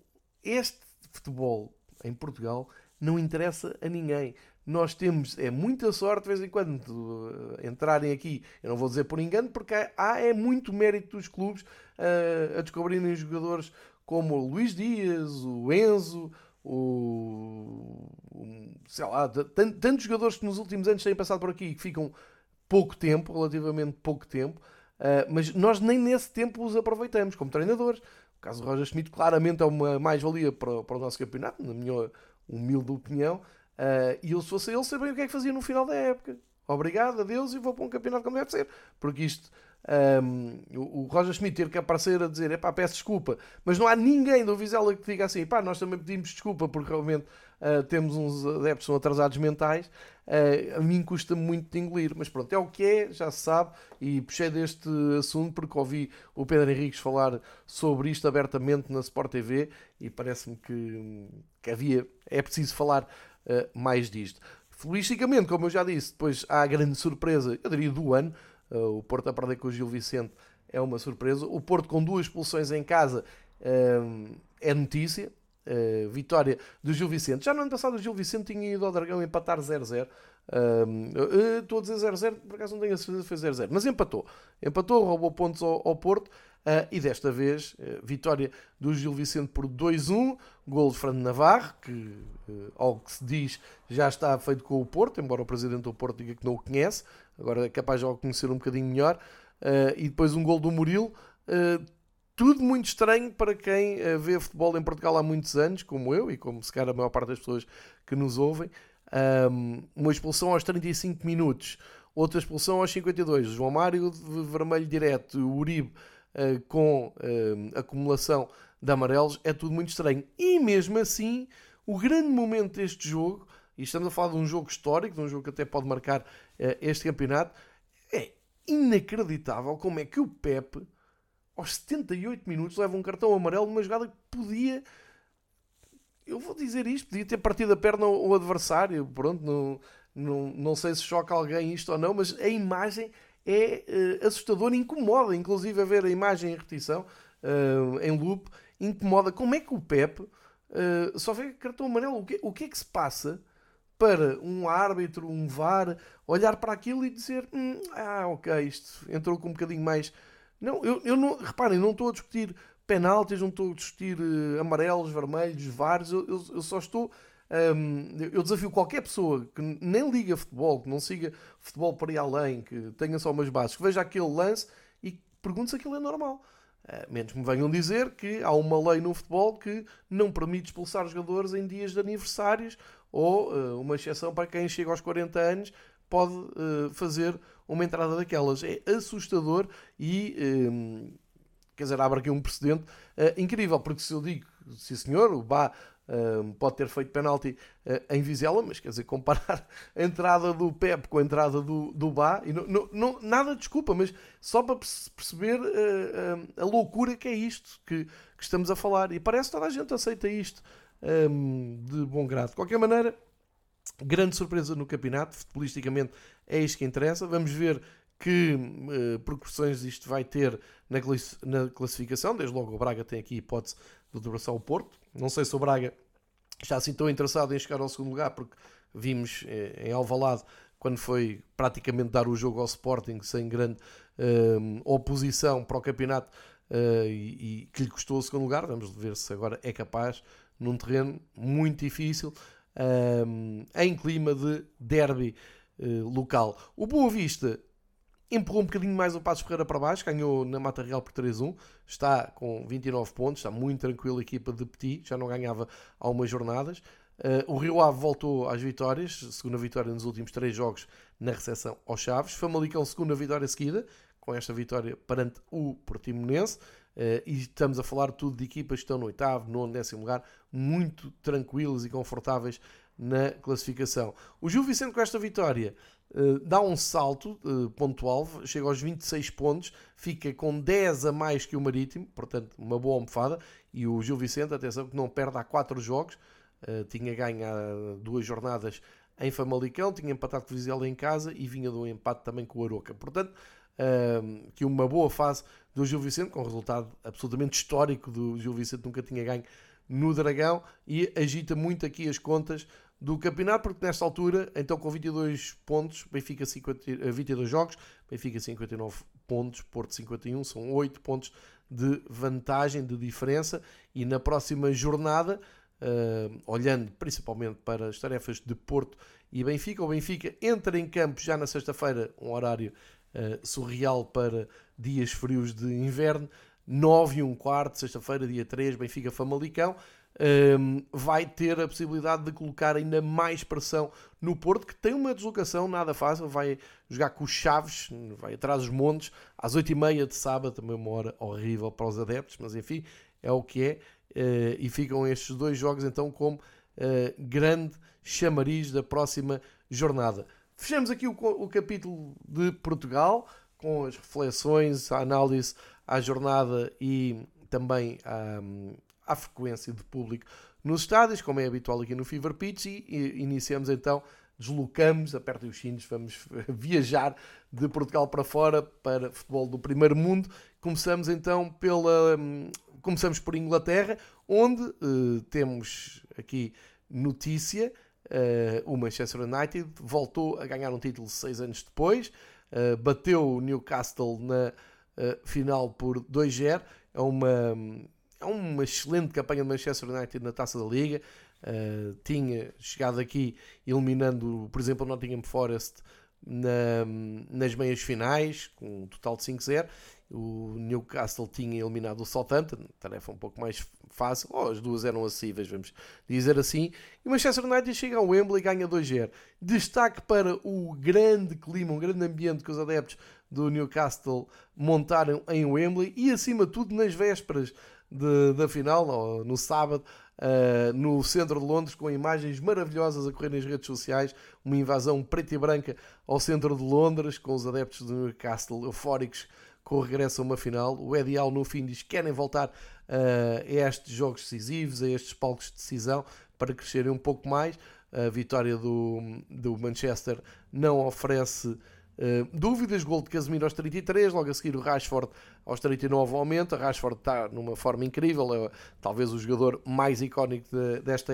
este futebol em Portugal não interessa a ninguém. Nós temos é muita sorte de vez em quando uh, entrarem aqui. Eu não vou dizer por engano, porque há é muito mérito dos clubes uh, a descobrirem jogadores como o Luís Dias, o Enzo, o, sei lá, tantos jogadores que nos últimos anos têm passado por aqui e que ficam pouco tempo, relativamente pouco tempo, uh, mas nós nem nesse tempo os aproveitamos como treinadores. O caso do Roger Schmidt claramente é uma mais-valia para, para o nosso campeonato, na minha humilde opinião, uh, e eu se fosse ele, sabia o que é que fazia no final da época. Obrigado, adeus, e vou para um campeonato como deve ser. Porque isto, um, o, Roger Schmidt ter que aparecer a dizer, epá, peço desculpa, mas não há ninguém do Vizela que diga assim, pá, nós também pedimos desculpa porque realmente uh, temos uns adeptos são atrasados mentais, uh, a mim custa muito de engolir, mas pronto, é o que é, já se sabe, e puxei deste assunto porque ouvi o Pedro Henriques falar sobre isto abertamente na Sport TV e parece-me que, que havia, é preciso falar uh, mais disto. Futbolisticamente, como eu já disse, depois há a grande surpresa, eu diria do ano, o Porto a perder com o Gil Vicente é uma surpresa. O Porto com duas expulsões em casa é notícia, Uh, vitória do Gil Vicente. Já no ano passado o Gil Vicente tinha ido ao Dragão empatar 0-0. Uh, estou a dizer 0-0, por acaso não tenho a certeza foi 0-0, mas empatou. Empatou, roubou pontos ao, ao Porto uh, e desta vez vitória do Gil Vicente por 2-1. Gol de Fernando Navarro, que ao que se diz já está feito com o Porto, embora o presidente do Porto diga que não o conhece, agora é capaz de o conhecer um bocadinho melhor. e depois um gol do Murilo tudo muito estranho para quem uh, vê futebol em Portugal há muitos anos, como eu e como se calhar a maior parte das pessoas que nos ouvem. Um, uma expulsão aos 35 minutos, outra expulsão aos 52. João Mário vermelho direto, o Uribe uh, com uh, acumulação de amarelos, é tudo muito estranho. E mesmo assim, o grande momento deste jogo, e estamos a falar de um jogo histórico, de um jogo que até pode marcar este campeonato, é inacreditável como é que o Pepe aos 78 minutos leva um cartão amarelo numa jogada que podia. Eu vou dizer isto, podia ter partido a perna ao adversário. Pronto, não, não, não sei se choca alguém isto ou não, mas a imagem é uh, assustadora, incomoda, inclusive a ver a imagem em repetição, uh, em loop, incomoda. Como é que o Pep uh, só vê cartão amarelo? O que, o que é que se passa para um árbitro, um VAR, olhar para aquilo e dizer: hum, Ah, ok, isto entrou com um bocadinho mais não, eu, eu não, reparem, não estou a discutir penaltis, não estou a discutir amarelos, vermelhos, vários, eu, eu, eu só estou. Um, eu desafio qualquer pessoa que nem liga futebol, que não siga futebol para ir além, que tenha só umas bases, que veja aquele lance e pergunte se aquilo é normal. Uh, menos me venham dizer que há uma lei no futebol que não permite expulsar jogadores em dias de aniversários ou uh, uma exceção para quem chega aos 40 anos pode uh, fazer uma entrada daquelas. É assustador e, um, quer dizer, abre aqui um precedente uh, incrível, porque se eu digo, sim senhor, o Bá ehm, pode ter feito penalti uh, em Vizela, mas quer dizer, comparar a entrada do Pep com a entrada do, do Bá, e não, não, não nada desculpa, mas só para perceber a loucura que é isto que, que, estamos a falar. E parece que toda a gente aceita isto um, de bom grado. De qualquer maneira, Grande surpresa no campeonato, futbolisticamente é isto que interessa. Vamos ver que uh, isto vai ter na, classificação. Desde logo o Braga tem aqui a hipótese de ultrapassar o Porto. Não sei se o Braga está assim tão interessado em chegar ao segundo lugar, porque vimos eh, em Alvalade quando foi praticamente dar o jogo ao Sporting sem grande uh, oposição para o campeonato uh, e, e, que lhe custou o segundo lugar. Vamos ver se agora é capaz num terreno muito difícil um, em clima de derby uh, local. O Boa Vista empurrou um bocadinho mais o Passos Ferreira para baixo, ganhou na Mata Real por 3-1, está com 29 pontos, está muito tranquilo a equipa de Petit, já não ganhava há umas jornadas. Uh, o Rio Ave voltou às vitórias, segunda vitória nos últimos três jogos na recepção aos Chaves. Famalicão, segunda vitória seguida, com esta vitória perante o Portimonense. Uh, e estamos a falar tudo de equipas que estão no oitavo, nono, décimo lugar, muito tranquilos e confortáveis na classificação. O Gil Vicente com esta vitória uh, dá um salto uh, ponto-alvo, chega aos 26 pontos, fica com 10 a mais que o Marítimo, portanto uma boa almofada, e o Gil Vicente, atenção que não perde há 4 jogos, tinha ganho há duas jornadas em Famalicão, tinha empatado com o Vizela em casa e vinha de um empate também com o Aroca. Portanto, que uma boa fase do Gil Vicente, com um resultado absolutamente histórico do Gil Vicente, nunca tinha ganho no Dragão. E agita muito aqui as contas do campeonato, porque nesta altura, então com 22 pontos, Benfica 50, 22 eh, jogos, Benfica 59 pontos, Porto 51, são 8 pontos de vantagem, de diferença, e na próxima jornada, uh, olhando principalmente para as tarefas de Porto e Benfica, o Benfica entra em campo já na sexta-feira, um horário uh, surreal para dias frios de inverno, 9 e um quarto, sexta-feira, dia 3, Benfica Famalicão. Um, vai ter a possibilidade de colocar ainda mais pressão no Porto, que tem uma deslocação nada fácil, vai jogar com os Chaves, vai atrás dos montes, às 8h30 de sábado, também uma hora horrível para os adeptos, mas enfim, é o que é, uh, e ficam estes dois jogos então como uh, grande chamariz da próxima jornada. Fechamos aqui o, o capítulo de Portugal, com as reflexões, a análise à jornada e também à, à frequência de público nos estádios, como é habitual aqui no Fever Pitch, e, iniciamos então, deslocamos, apertem os cintos, vamos viajar de Portugal para fora para futebol do primeiro mundo. Começamos então pela. Começamos por Inglaterra, onde uh, temos aqui notícia. Uh, o Manchester United voltou a ganhar um título seis anos depois, uh, bateu o Newcastle na final por 2-0. É uma, é uma excelente campanha do Manchester United na taça da Liga. Uh, tinha chegado aqui eliminando, por exemplo, o Nottingham Forest na, nas meias finais, com um total de 5-0. O Newcastle tinha eliminado o Southampton, tarefa um pouco mais fácil, oh, as duas eram acessíveis, vamos dizer assim. E o Manchester United chega ao Wembley e ganha 2-0. Destaque para o grande clima, um grande ambiente que os adeptos do Newcastle montaram em Wembley e, acima de tudo, nas vésperas de, da final, no sábado, uh, no centro de Londres, com imagens maravilhosas a correr nas redes sociais, uma invasão preta e branca ao centro de Londres, com os adeptos do Newcastle eufóricos com o regresso a uma final. O Howe no fim diz que querem voltar uh, a estes jogos decisivos, a estes palcos de decisão, para crescerem um pouco mais. A vitória do, do Manchester não oferece Uh, dúvidas, gol de Casemiro aos 33, logo a seguir o Rashford aos 39 aumenta, Rashford está numa forma incrível, é talvez o jogador mais icónico de, desta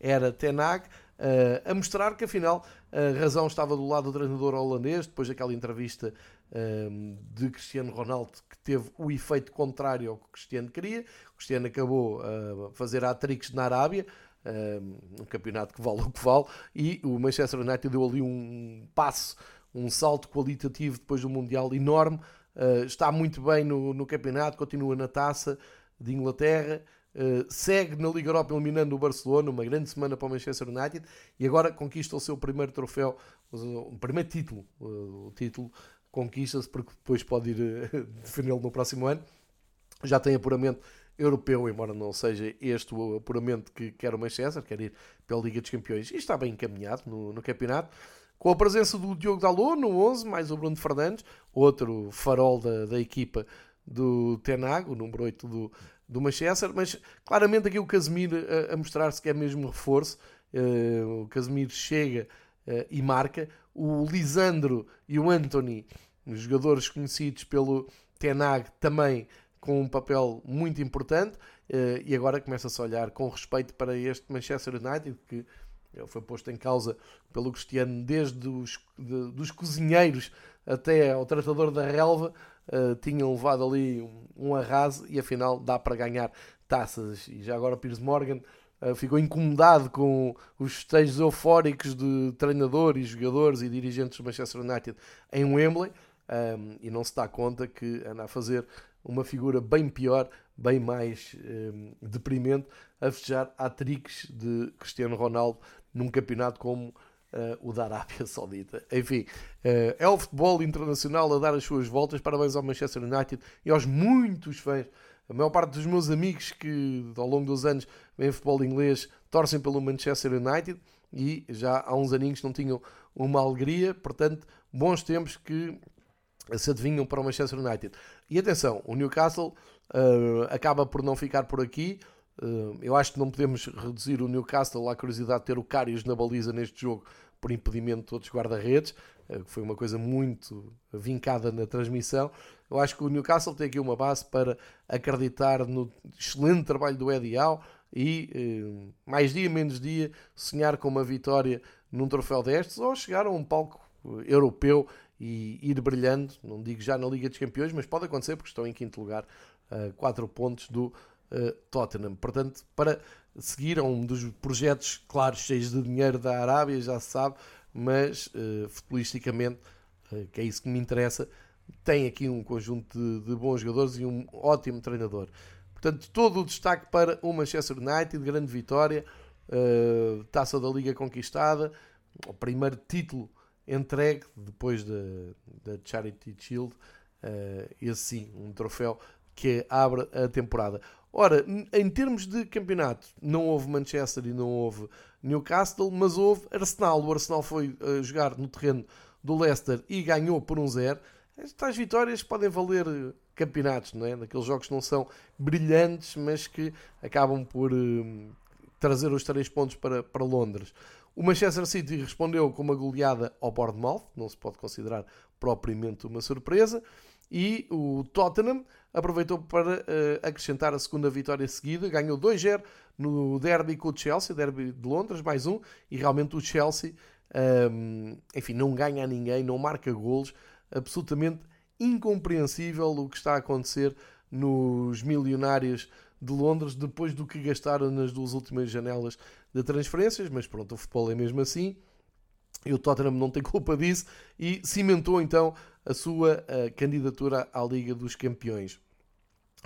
era Tenag, uh, a mostrar que afinal a razão estava do lado do treinador holandês, depois daquela entrevista uh, de Cristiano Ronaldo que teve o efeito contrário ao que o Cristiano queria, o Cristiano acabou a fazer hat-tricks na Arábia, um campeonato que vale o que vale, e o Manchester United deu ali um passo um salto qualitativo depois do Mundial enorme. Uh, está muito bem no, no, campeonato, continua na taça de Inglaterra, uh, segue na Liga Europa eliminando o Barcelona, uma grande semana para o Manchester United e agora conquista o seu primeiro troféu, o primeiro título. Uh, o título conquista-se porque depois pode ir defendê-lo no próximo ano. Já tem apuramento europeu, embora não seja este o apuramento que quer o Manchester, quer ir pela Liga dos Campeões e está bem encaminhado no, no campeonato com a presença do Diogo Dalot no 11, mais o Bruno Fernandes, outro farol da, da equipa do Tenag, o número 8 do, do Manchester, mas claramente aqui o Casemiro a, a mostrar-se que é mesmo reforço. Uh, o Casemiro chega uh, e marca. O Lisandro e o Anthony, jogadores conhecidos pelo Tenag, também com um papel muito importante. Uh, e agora começa-se a olhar com respeito para este Manchester United, que foi posto em causa pelo Cristiano desde os de, dos cozinheiros até ao tratador da relva. Uh, tinham levado ali um, um, arraso e afinal dá para ganhar taças. E já agora Piers Morgan uh, ficou incomodado com os festejos eufóricos de treinadores, jogadores e dirigentes do Manchester United em Wembley. Um, e não se dá conta que anda a fazer uma figura bem pior, bem mais um, deprimente, a festejar a tricks de Cristiano Ronaldo num campeonato como uh, o da Arábia Saudita. Enfim, uh, é o futebol internacional a dar as suas voltas. Parabéns ao Manchester United e aos muitos fãs. A maior parte dos meus amigos que ao longo dos anos vêm futebol inglês torcem pelo Manchester United e já há uns aninhos não tinham uma alegria. Portanto, bons tempos que se adivinham para o Manchester United. E atenção, o Newcastle uh, acaba por não ficar por aqui. Uh, eu acho que não podemos reduzir o Newcastle à curiosidade de ter o Karius na baliza neste jogo por impedimento de outros guarda-redes, uh, que foi uma coisa muito vincada na transmissão. Eu acho que o Newcastle tem aqui uma base para acreditar no excelente trabalho do Eddie Howe e uh, mais dia menos dia sonhar com uma vitória num troféu destes ou chegar a um palco europeu e ir brilhando, não digo já na Liga dos Campeões, mas pode acontecer porque estão em quinto lugar, 4 pontos do Tottenham. Portanto, para seguir a um dos projetos, claro, cheios de dinheiro da Arábia, já se sabe, mas uh, futbolisticamente, uh, que é isso que me interessa, tem aqui um conjunto de, de bons jogadores e um ótimo treinador. Portanto, todo o destaque para o Manchester United, grande vitória, uh, taça da Liga conquistada, o primeiro título entregue depois da, da Charity Shield, uh, esse sim, um troféu que abre a temporada. Ora, em termos de campeonato, não houve Manchester e não houve Newcastle, mas houve Arsenal. O Arsenal foi uh, jogar no terreno do Leicester e ganhou por um zero. Estas vitórias podem valer campeonatos, não é? Daqueles jogos que não são brilhantes, mas que acabam por uh, trazer os três pontos para, para Londres. O Manchester City respondeu com uma goleada ao Bournemouth, não se pode considerar propriamente uma surpresa, e o Tottenham aproveitou para uh, acrescentar a segunda vitória seguida, ganhou 2-0 no derby com o Chelsea, derby de Londres, mais um, e realmente o Chelsea, um, ehm, enfim, não ganha a ninguém, não marca golos, absolutamente incompreensível o que está a acontecer nos milionários de Londres depois do que gastaram nas duas últimas janelas de transferências, mas pronto, o futebol é mesmo assim. E o Tottenham não tem culpa disso e cimentou então a sua uh, candidatura à Liga dos Campeões.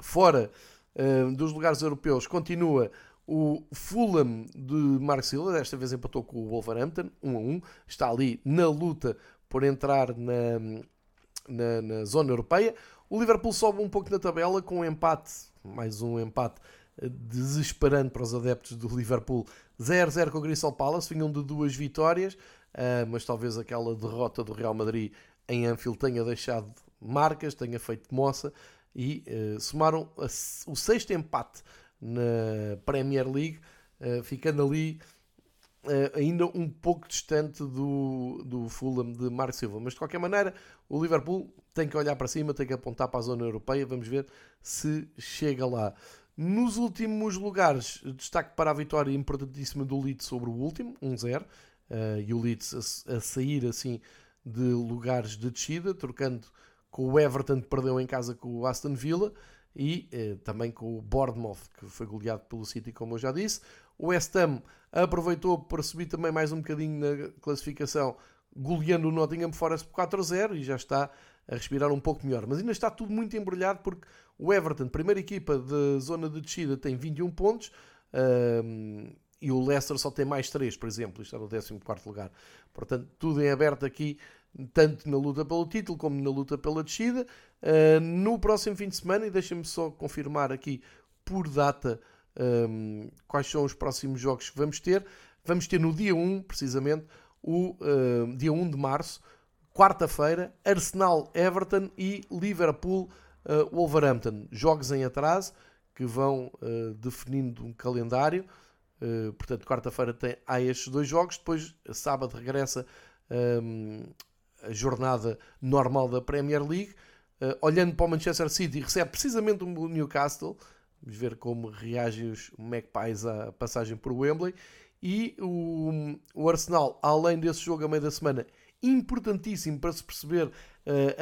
Fora uh, dos lugares europeus, continua o Fulham de Mark Silva, desta vez empatou com o Wolverhampton, 1 a 1. Está ali na luta por entrar na, na, na zona europeia. O Liverpool sobe um pouco na tabela com um empate, mais um empate eh, desesperante para os adeptos do Liverpool. 0-0 com o Crystal Palace, vinham de duas vitórias, uh, mas talvez aquela derrota do Real Madrid em Anfield tenha deixado marcas, tenha feito moça e uh, somaram a, o sexto empate na Premier League, uh, ficando ali ainda um pouco distante do, do Fulham de Mark Silva. Mas de qualquer maneira, o Liverpool tem que olhar para cima, tem que apontar para a zona europeia. Vamos ver se chega lá. Nos últimos lugares, destaque para a vitória importantíssima do Leeds sobre o último, 1-0. Uh, e o Leeds a, a, sair assim de lugares de descida, trocando com o Everton que perdeu em casa com o Aston Villa e uh, também com o Bournemouth que foi goleado pelo City, como eu já disse. O West Ham aproveitou para subir também mais um bocadinho na classificação, goleando o Nottingham Forest por 4-0 e já está a respirar um pouco melhor. Mas ainda está tudo muito embrulhado porque o Everton, primeira equipa da zona de descida, tem 21 pontos um, e o Leicester só tem mais 3, por exemplo, está no 14 lugar. Portanto, tudo em aberto aqui, tanto na luta pelo título como na luta pela descida. Uh, no próximo fim de semana, e deixem-me só confirmar aqui por data um, quais são os próximos jogos que vamos ter. Vamos ter no dia 1, precisamente, o uh, dia 1 de março, quarta-feira, Arsenal Everton e Liverpool uh, Wolverhampton. Jogos em atraso que vão uh, definindo um calendário. Uh, portanto, quarta-feira há estes dois jogos. Depois, sábado, regressa um, a jornada normal da Premier League. Uh, olhando para o Manchester City, recebe precisamente o Newcastle. Vamos ver como reagem os Magpies à passagem por Wembley. E o, o Arsenal, além desse jogo a meio da semana, importantíssimo para se perceber uh,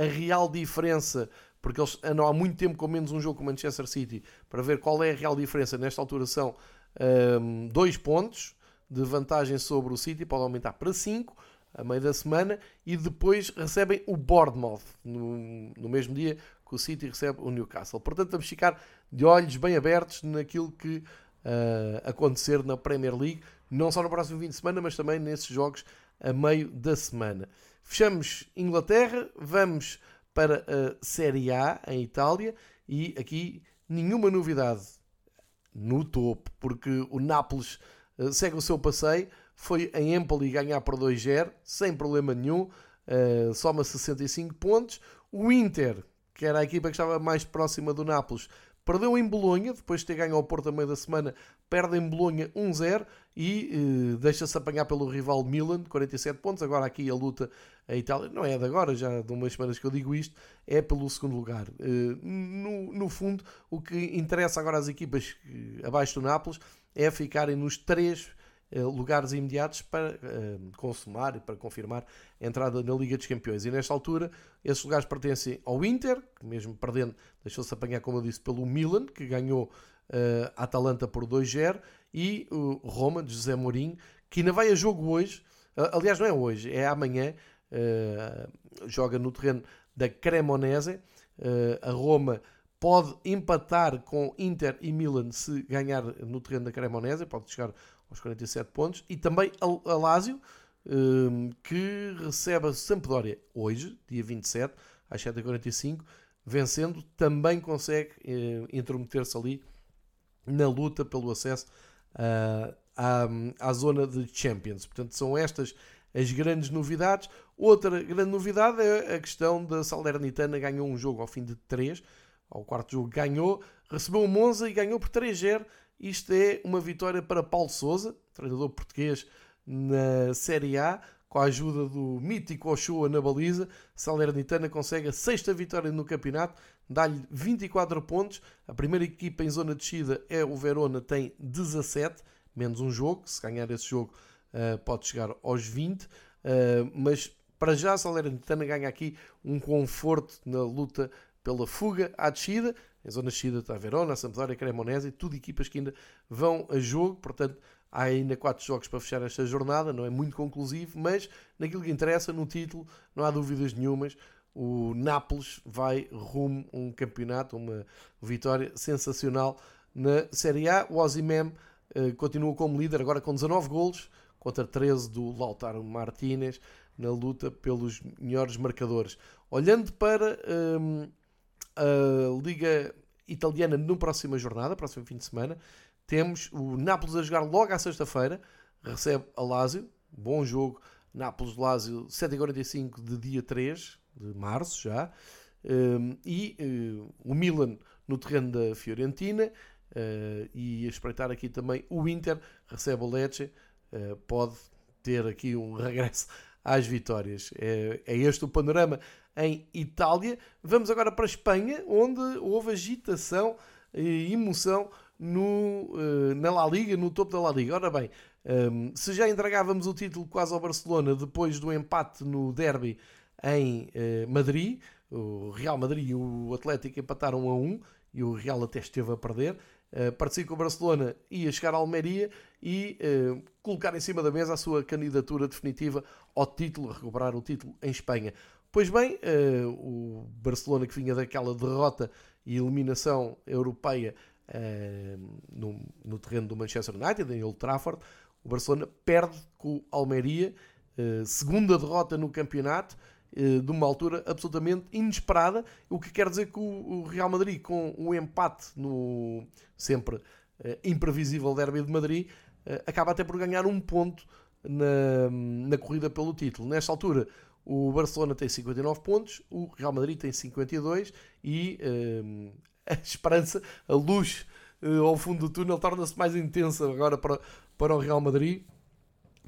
a real diferença, porque eles andam há muito tempo com menos um jogo com o Manchester City, para ver qual é a real diferença. Nesta altura são um, dois pontos de vantagem sobre o City, pode aumentar para 5 a meio da semana, e depois recebem o Bournemouth no, no mesmo dia que o City recebe o Newcastle. Portanto, vamos ficar de olhos bem abertos naquilo que uh, acontecer na Premier League, não só no próximo fim de semana, mas também nesses jogos a meio da semana. Fechamos Inglaterra, vamos para a Série A em Itália e aqui nenhuma novidade no topo, porque o Nápoles uh, segue o seu passeio, foi em Empoli ganhar por 2-0, sem problema nenhum, uh, soma 65 pontos. O Inter, que era a equipa que estava mais próxima do Nápoles, Perdeu em Bolonha, depois de ter ganho ao Porto a meio da semana, perde em Bolonha 1-0 e eh, deixa-se apanhar pelo rival Milan, 47 pontos. Agora aqui a luta a Itália, não é de agora, já de umas semanas que eu digo isto, é pelo segundo lugar. Eh, no, no fundo, o que interessa agora às equipas eh, abaixo do Nápoles é ficarem nos três lugares imediatos para uh, consumar e para confirmar a entrada na Liga dos Campeões. E nesta altura, esses lugares pertencem ao Inter, que mesmo perdendo, deixou-se apanhar, como eu disse, pelo Milan, que ganhou uh, a Atalanta por 2-0, e o Roma, de José Mourinho, que ainda vai a jogo hoje, aliás, não é hoje, é amanhã, joga no terreno da Cremonese, a Roma pode empatar com Inter e Milan se ganhar no terreno da Cremonese, pode chegar aos 47 pontos, e também a Lazio, hum, que recebe a Sampdoria hoje, dia 27, às 7h45, vencendo, também consegue eh, intrometer-se ali na luta pelo acesso uh, à, à zona de Champions. Portanto, são estas as grandes novidades. Outra grande novidade é a questão da Salernitana ganhou um jogo ao fim de 3, ao quarto jogo ganhou, recebeu o Monza e ganhou por 3-0. Isto é uma vitória para Paulo Souza, treinador português na Série A, com a ajuda do mítico Ochoa na baliza, Salernitana consegue a sexta vitória no campeonato, dá-lhe 24 pontos. A primeira equipa em zona de descida é o Verona, tem 17, menos um jogo. Se ganhar esse jogo, uh, pode chegar aos 20. Uh, eh, mas para já, a Salernitana ganha aqui um conforto na luta pela fuga à descida. Em zona de descida está a Verona, a Sampdoria, a Cremonese, tudo equipas que ainda vão a jogo. Portanto, Há ainda quatro jogos para fechar esta jornada, não é muito conclusivo, mas naquilo que interessa, no título, não há dúvidas nenhumas. O Nápoles vai rumo a um campeonato, uma vitória sensacional na Série A. O Osimhen uh, continua como líder, agora com 19 golos, contra 13 do Lautaro Martínez, na luta pelos melhores marcadores. Olhando para um, a Liga Italiana no próxima jornada, próximo fim de semana, temos o Nápoles a jogar logo à sexta-feira, recebe a Lazio, bom jogo, Nápoles-Lazio, 7h45 de dia 3 de março já, um, e uh, o Milan no terreno da Fiorentina, uh, e a espreitar aqui também o Inter, recebe o Lecce, uh, pode ter aqui um regresso às vitórias. É, é este o panorama em Itália. Vamos agora para a Espanha, onde houve agitação e emoção no, uh, na La Liga, no topo da La Liga. Ora bem, ehm, se já entregávamos o título quase ao Barcelona depois do empate no derby em uh, Madrid, o Real Madrid e o Atlético empataram a 1 e o Real até esteve a perder. Uh, parecia que o Barcelona ia chegar à Almeria e colocar em cima da mesa a sua candidatura definitiva ao título, recuperar o título em Espanha. Pois bem, uh, o Barcelona que vinha daquela derrota e eliminação europeia uh, no, no, terreno do Manchester United, em Old Trafford. O Barcelona perde com o Almeria, uh, segunda derrota no campeonato, de uma altura absolutamente inesperada, o que quer dizer que o, o Real Madrid, com o empate no sempre imprevisível derby de Madrid, acaba até por ganhar um ponto na, na corrida pelo título. Nesta altura, o Barcelona tem 59 pontos, o Real Madrid tem 52 e a esperança, a luz uh, ao fundo do túnel torna-se mais intensa agora para, para o Real Madrid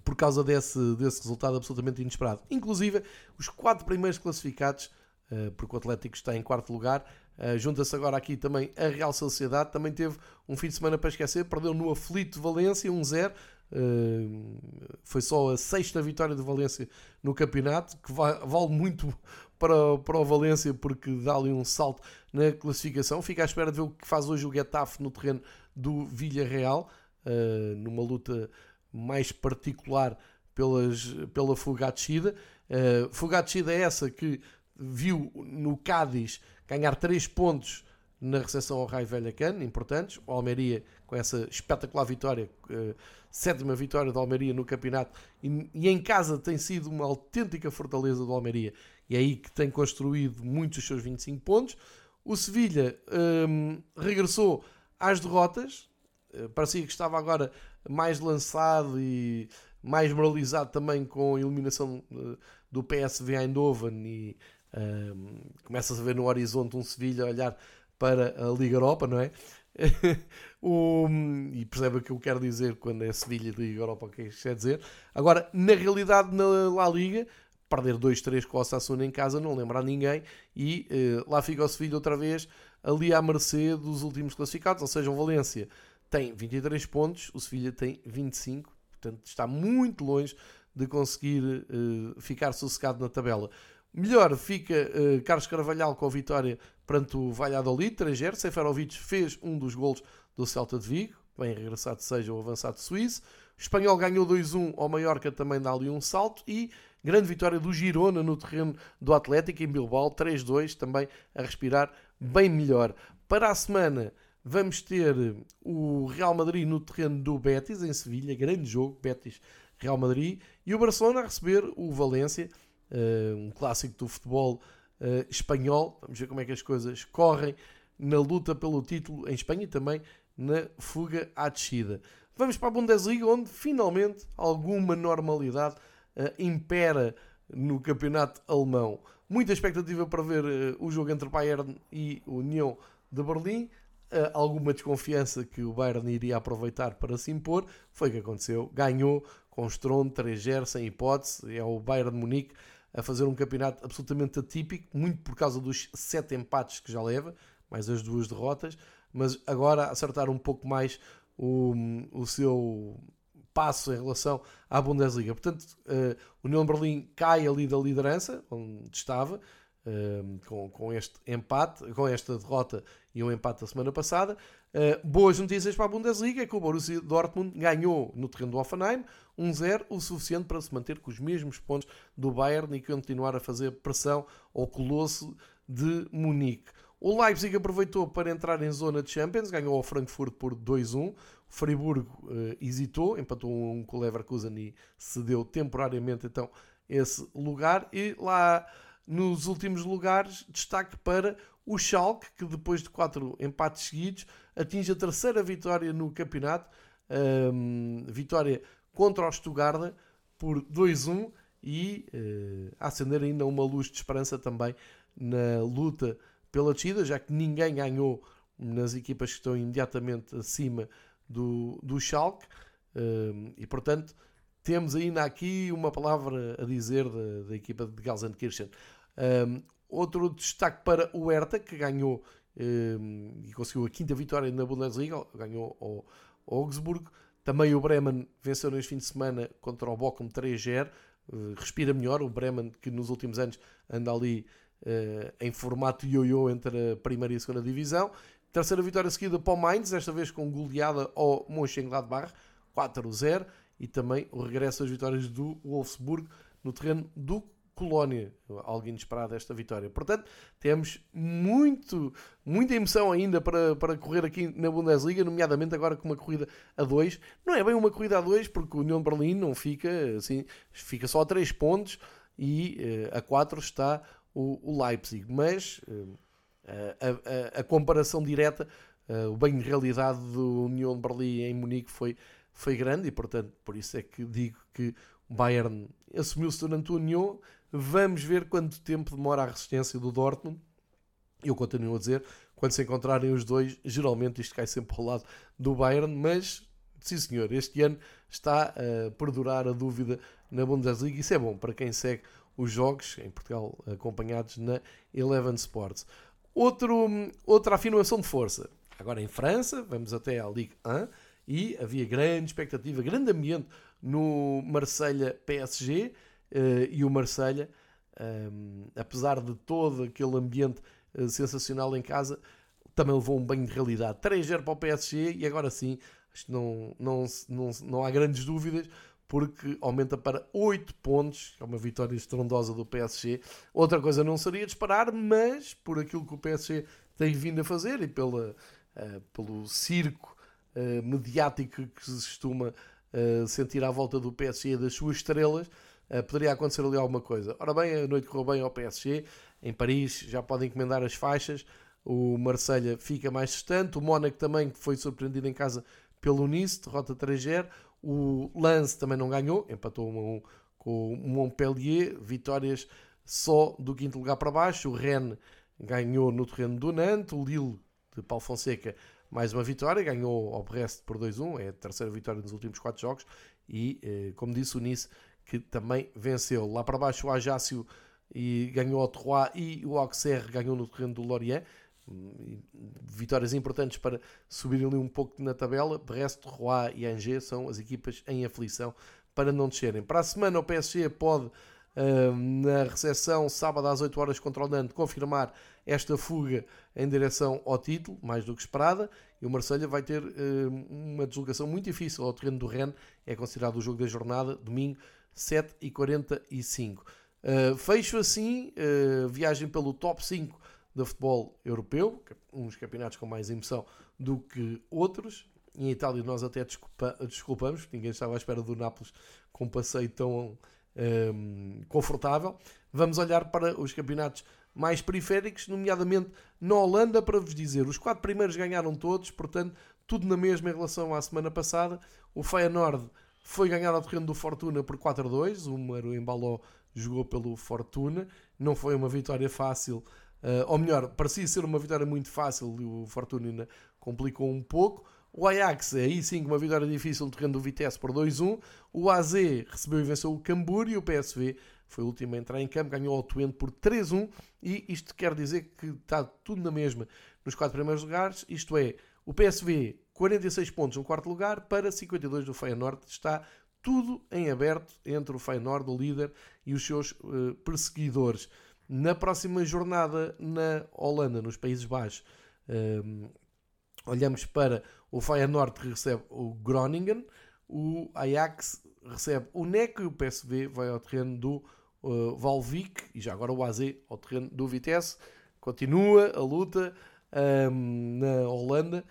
por causa desse, desse resultado absolutamente inesperado. Inclusive, os quatro primeiros classificados, uh, porque o Atlético está em quarto lugar, uh, junta-se agora aqui também a Real Sociedade, também teve um fim de semana para esquecer, perdeu no aflito Valência 1-0, Uh, foi só a sexta vitória de Valência no campeonato, que vale muito para, para o Valência porque dá ali um salto na classificação. Fica à espera de ver o que faz hoje o Getafe no terreno do Villarreal, uh, numa luta mais particular pelas, pela fuga à descida. Uh, fuga à descida é essa que viu no Cádiz ganhar 3 pontos na recepção ao Raio Velhacano, importantes. O Almeria com essa espetacular vitória, uh, sétima vitória do Almeria no campeonato, e, e, em casa tem sido uma autêntica fortaleza do Almeria, e é aí que tem construído muitos dos seus 25 pontos. O Sevilha um, regressou às derrotas, uh, parecia que estava agora mais lançado e mais moralizado também com a eliminação uh, do PSV Eindhoven e um, começa-se a ver no horizonte um Sevilha olhar para a Liga Europa, não é? o, e percebe o que eu quero dizer quando é Sevilha de Liga Europa, o que é quer dizer. Agora, na realidade, na La Liga, perder 2-3 com o Osasuna em casa não lembra a ninguém e uh, lá fica o Sevilha outra vez ali à mercê dos últimos classificados, ou seja, o Valência tem 23 pontos, o Sevilha tem 25, portanto está muito longe de conseguir uh, ficar sossegado na tabela. Melhor fica uh, Carlos Carvalhal com a vitória perante o Valladolid, 3-0. Seferovic fez um dos golos do Celta de Vigo, bem regressado seja o avançado suíço. O espanhol ganhou 2-1 ao Mallorca, também dá ali um salto. E grande vitória do Girona no terreno do Atlético, em Bilbao, 3-2, também a respirar bem melhor. Para a semana vamos ter o Real Madrid no terreno do Betis, em Sevilha, grande jogo, Betis-Real Madrid, e o Barcelona a receber o Valência, um clássico do futebol uh, espanhol. Vamos ver como é que as coisas correm na luta pelo título em Espanha e também na fuga à descida. Vamos para a Bundesliga, onde finalmente alguma normalidade uh, impera no campeonato alemão. Muita expectativa para ver uh, o jogo entre Bayern e União de Berlim. Uh, alguma desconfiança que o Bayern iria aproveitar para se impor. Foi o que aconteceu. Ganhou com Stron 3-0, sem hipótese. É o Bayern de Munique a fazer um campeonato absolutamente atípico, muito por causa dos sete empates que já leva, mais as duas derrotas, mas agora acertar um pouco mais o, o seu passo em relação à Bundesliga. Portanto, uh, o União de Berlim cai ali da liderança, onde estava, uh, com, com este empate, com esta derrota e um empate da semana passada. Uh, boas notícias para a Bundesliga é que o Borussia Dortmund ganhou no terreno do Offenheim 1-0, o suficiente para se manter com os mesmos pontos do Bayern e continuar a fazer pressão ao colosso de Munique. O Leipzig aproveitou para entrar em zona de Champions, ganhou ao Frankfurt por 2-1. O Friburgo uh, hesitou, empatou um com o Leverkusen e cedeu temporariamente então esse lugar. E lá nos últimos lugares, destaque para o Schalke, que depois de quatro empates seguidos atinge a terceira vitória no campeonato. Um, vitória contra o Stuttgart por 2-1 e uh, acender ainda uma luz de esperança também na luta pela descida, já que ninguém ganhou nas equipas que estão imediatamente acima do, do Schalke. Um, e portanto, temos ainda aqui uma palavra a dizer da, da equipa de Gelsenkirchen. Um, outro destaque para o Hertha, que ganhou um, e conseguiu a quinta vitória na Bundesliga, ganhou ao, Augsburgo. Também o Bremen venceu neste fim de semana contra o Bochum 3-0. Uh, respira melhor. O Bremen, que nos últimos anos anda ali uh, em formato ioiô entre a primeira e a segunda divisão. Terceira vitória seguida para o Mainz, desta vez com goleada ao Mönchengladbach, 4-0. E também o regresso às vitórias do Wolfsburg no terreno do Colónia. Algo inesperado esta vitória. Portanto, temos muito, muita emoção ainda para, para correr aqui na Bundesliga, nomeadamente agora com uma corrida a 2. Não é bem uma corrida a 2, porque o União de Berlim não fica assim, fica só a 3 pontos e uh, a 4 está o, o Leipzig, mas uh, a, a, a, comparação direta, uh, o bem de realidade do União de Berlim em Munique foi, foi grande e, portanto, por isso é que digo que o Bayern assumiu-se durante o União. Vamos ver quanto tempo demora a resistência do Dortmund. Eu continuo a dizer, quando se encontrarem os dois, geralmente isto cai sempre ao lado do Bayern, mas sim senhor, este ano está a perdurar a dúvida na Bundesliga. Isso é bom para quem segue os jogos em Portugal acompanhados na Eleven Sports. Outro, outra afirmação de força. Agora em França, vamos até à Ligue 1 e havia grande expectativa, grande ambiente no Marselha PSG e o Marselha, um, eh, apesar de todo aquele ambiente uh, sensacional em casa, também levou um banho de realidade. 3-0 para o PSG e agora sim, acho que não, não, não, não há grandes dúvidas, porque aumenta para 8 pontos, é uma vitória estrondosa do PSG. Outra coisa não seria disparar, mas por aquilo que o PSG tem vindo a fazer e pela, uh, pelo circo uh, mediático que se costuma uh, sentir à volta do PSG e das suas estrelas, poderia acontecer ali alguma coisa. Ora bem, a noite correu bem ao PSG, em Paris já podem encomendar as faixas, o Marselha fica mais distante, o Mónaco também foi surpreendido em casa pelo Nice, derrota 3-0, o Lance também não ganhou, empatou 1 a 1 com o Montpellier, vitórias só do quinto lugar para baixo. O Rennes ganhou no terreno do Nantes, o Lille de Paulo Fonseca mais uma vitória, ganhou ao Brest por 2-1, é a terceira vitória nos últimos quatro jogos e, eh, como disse o Nice, que também venceu. Lá para baixo o Ajácio e ganhou ao Troyes e o Auxerre ganhou no terreno do Lorient vitórias importantes para subir ali um pouco na tabela. De resto, Roy e Angers são as equipas em aflição para não descerem. Para a semana, o PSG pode, na recepção, sábado às 8 horas contra o Nantes, confirmar esta fuga em direção ao título, mais do que esperada. E o Marselha vai ter uma deslocação muito difícil ao terreno do Rennes. É considerado o jogo da jornada, domingo, 7h45. Uh, fecho assim, uh, viagem pelo top 5 de futebol europeu, uns campeonatos com mais emoção do que outros. Em Itália nós até desculpa, desculpamos, ninguém estava à espera do Nápoles com um passeio tão um, confortável. Vamos olhar para os campeonatos mais periféricos, nomeadamente na Holanda, para vos dizer, os quatro primeiros ganharam todos, portanto, tudo na mesma em relação à semana passada. O Feyenoord foi ganhar ao terreno do Fortuna por 4-2, o Maro Embaló jogou pelo Fortuna, não foi uma vitória fácil, uh, ou melhor, parecia ser uma vitória muito fácil e o Fortuna complicou um pouco. O Ajax, aí sim, uma vitória difícil no terreno do Vitesse por 2-1. O AZ recebeu e venceu o Cambur e o PSV foi o último a entrar em campo, ganhou o Twente por 3-1 e isto quer dizer que está tudo na mesma nos quatro primeiros lugares, isto é, o PSV 46 pontos no quarto lugar para 52 do Feyenoord, está tudo em aberto entre o Feyenoord, o líder, e os seus uh, perseguidores. Na próxima jornada na Holanda, nos Países Baixos, um, ehm, olhamos para o Feyenoord que recebe o Groningen, o Ajax recebe o NEC e o PSV vai ao terreno do uh, Valvik e já agora o AZ ao terreno do Vitesse. Continua a luta um, na Holanda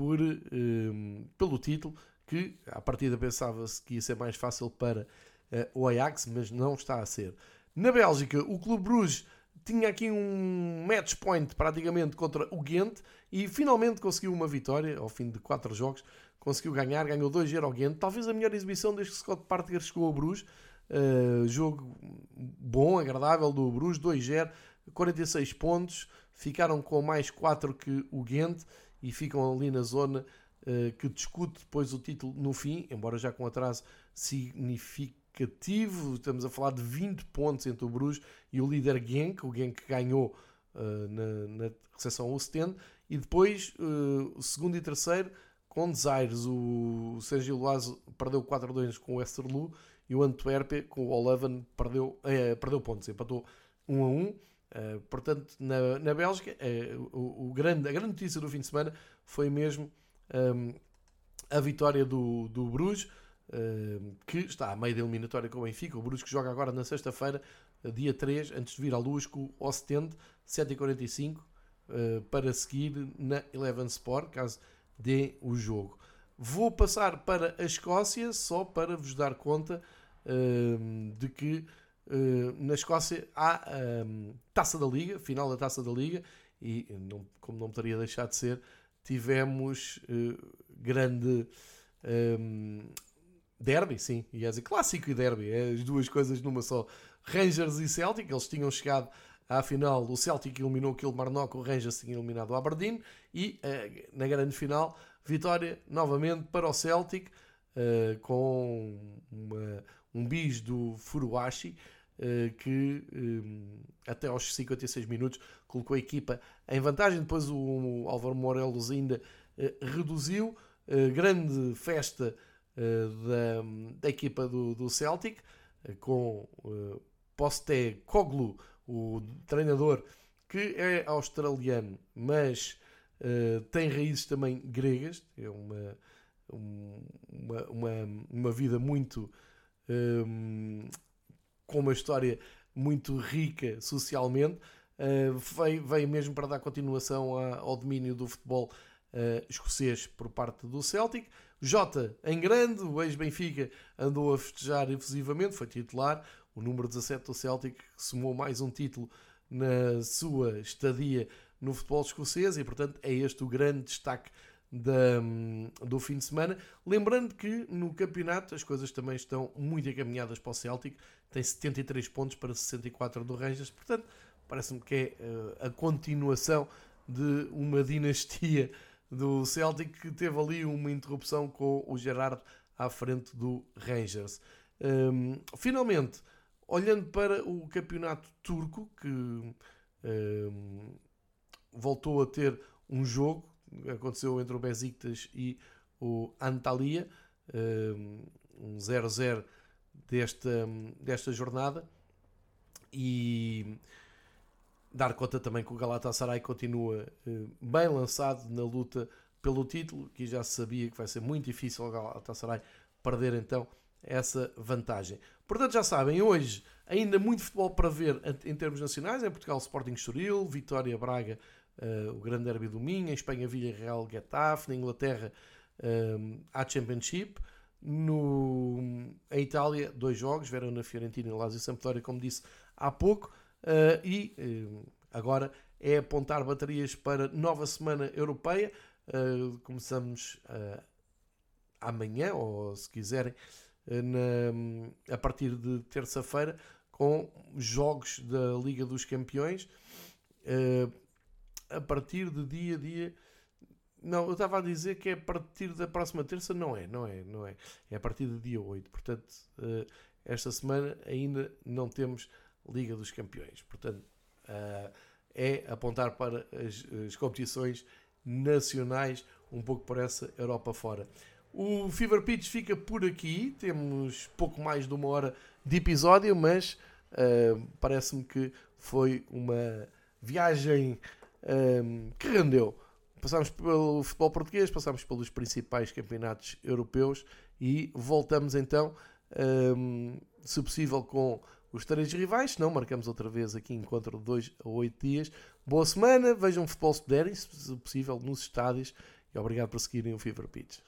por, um, pelo título que à partida pensava-se que ia ser mais fácil para uh, o Ajax, mas não está a ser. Na Bélgica, o Clube Bruges tinha aqui um match point praticamente contra o Ghent e finalmente conseguiu uma vitória ao fim de quatro jogos. Conseguiu ganhar, ganhou 2-0 ao Ghent. Talvez a melhor exibição desde que Scott Partiger chegou ao Bruges. Uh, jogo bom, agradável do Bruges, 2-0, 46 pontos. Ficaram com mais 4 que o Ghent e ficam ali na zona uh, que discute depois o título no fim, embora já com atraso significativo. Estamos a falar de 20 pontos entre o Bruges e o líder Genk, o Genk ganhou uh, na, na recepção ao Ostende, e depois uh, o segundo e terceiro com Desires. O, o Sergio Loazo perdeu 4-2 com o Westerlo e o Antwerp com o Oleven perdeu, perdeu pontos, empatou 1 a 1. Uh, portanto, na, na Bélgica, uh, o, o, grande, a grande notícia do fim de semana foi mesmo um, a vitória do, do Bruges, que está a meio da eliminatória com o Benfica. O Brusque joga agora na sexta-feira, dia 3, antes de vir à luz com o Ostende, 7h45, uh, para seguir na Eleven Sport, caso dê o jogo. Vou passar para a Escócia, só para vos dar conta uh, de que uh, na Escócia há um, Taça da Liga, final da Taça da Liga, e não, como não poderia deixar de ser, tivemos grande um, Derby, sim, ia dizer clássico e derby, é as duas coisas numa só. Rangers e Celtic, eles tinham chegado à final, o Celtic eliminou Kilmarnock, o Rangers tinha eliminado o Aberdeen e uh, na grande final, vitória novamente para o Celtic uh, com uma, um bis do Furuashi uh, que um, até aos 56 minutos colocou a equipa em vantagem, depois o, Álvaro Morelos ainda reduziu, grande festa eh, da, da equipa do, do Celtic, eh, com uh, Postecoglou, o treinador que é australiano, mas tem raízes também gregas, é uma, uma, uma, uma vida muito. Com uma história muito rica socialmente, uh, veio, mesmo para dar continuação ao domínio do futebol uh, escocês por parte do Celtic. Jota, em grande, o ex-Benfica andou a festejar efusivamente, foi titular. O número 17 do Celtic somou mais um título na sua estadia no futebol escocês e, portanto, é este o grande destaque da, do fim de semana. Lembrando que no campeonato as coisas também estão muito encaminhadas para o Celtic, tem 73 pontos para 64 do Rangers, portanto, parece-me que é uh, a continuação de uma dinastia do Celtic que teve ali uma interrupção com o Gerard à frente do Rangers. Um, finalmente, olhando para o campeonato turco, que um, voltou a ter um jogo, aconteceu entre o Besiktas e o Antalya, um 0-0 desta, desta jornada, e dar conta também que o Galatasaray continua eh, bem lançado na luta pelo título, que já se sabia que vai ser muito difícil o Galatasaray perder então essa vantagem. Portanto, já sabem, hoje ainda muito futebol para ver em termos nacionais. Em Portugal, Sporting Estoril, Vitória Braga, uh, o grande derby do Minho. Em Espanha, Villarreal Getafe. Na Inglaterra, um, a Championship. No, em Itália, dois jogos, Verona Fiorentina e Lazio Sampdoria, como disse há pouco. Uh, e uh, agora é apontar baterias para nova semana europeia. Uh, começamos amanhã, ou se quiserem, na, a partir de terça-feira, com jogos da Liga dos Campeões. A partir de dia a dia. Não, eu estava a dizer que é a partir da próxima terça, não é, não é, não é. É a partir do dia 8. Portanto, esta semana ainda não temos Liga dos Campeões. Portanto, uh, é apontar para as, as, competições nacionais, um pouco por essa Europa fora. O Fever Pitch fica por aqui. Temos pouco mais de uma hora de episódio, mas uh, parece-me que foi uma viagem um, que rendeu. Passámos pelo futebol português, passámos pelos principais campeonatos europeus e voltamos então, um, se possível, com os três rivais, se não, marcamos outra vez aqui encontro de 2 a 8 dias. Boa semana, vejam futebol se puderem, se possível, nos estádios e obrigado por seguirem o Fever Pitch.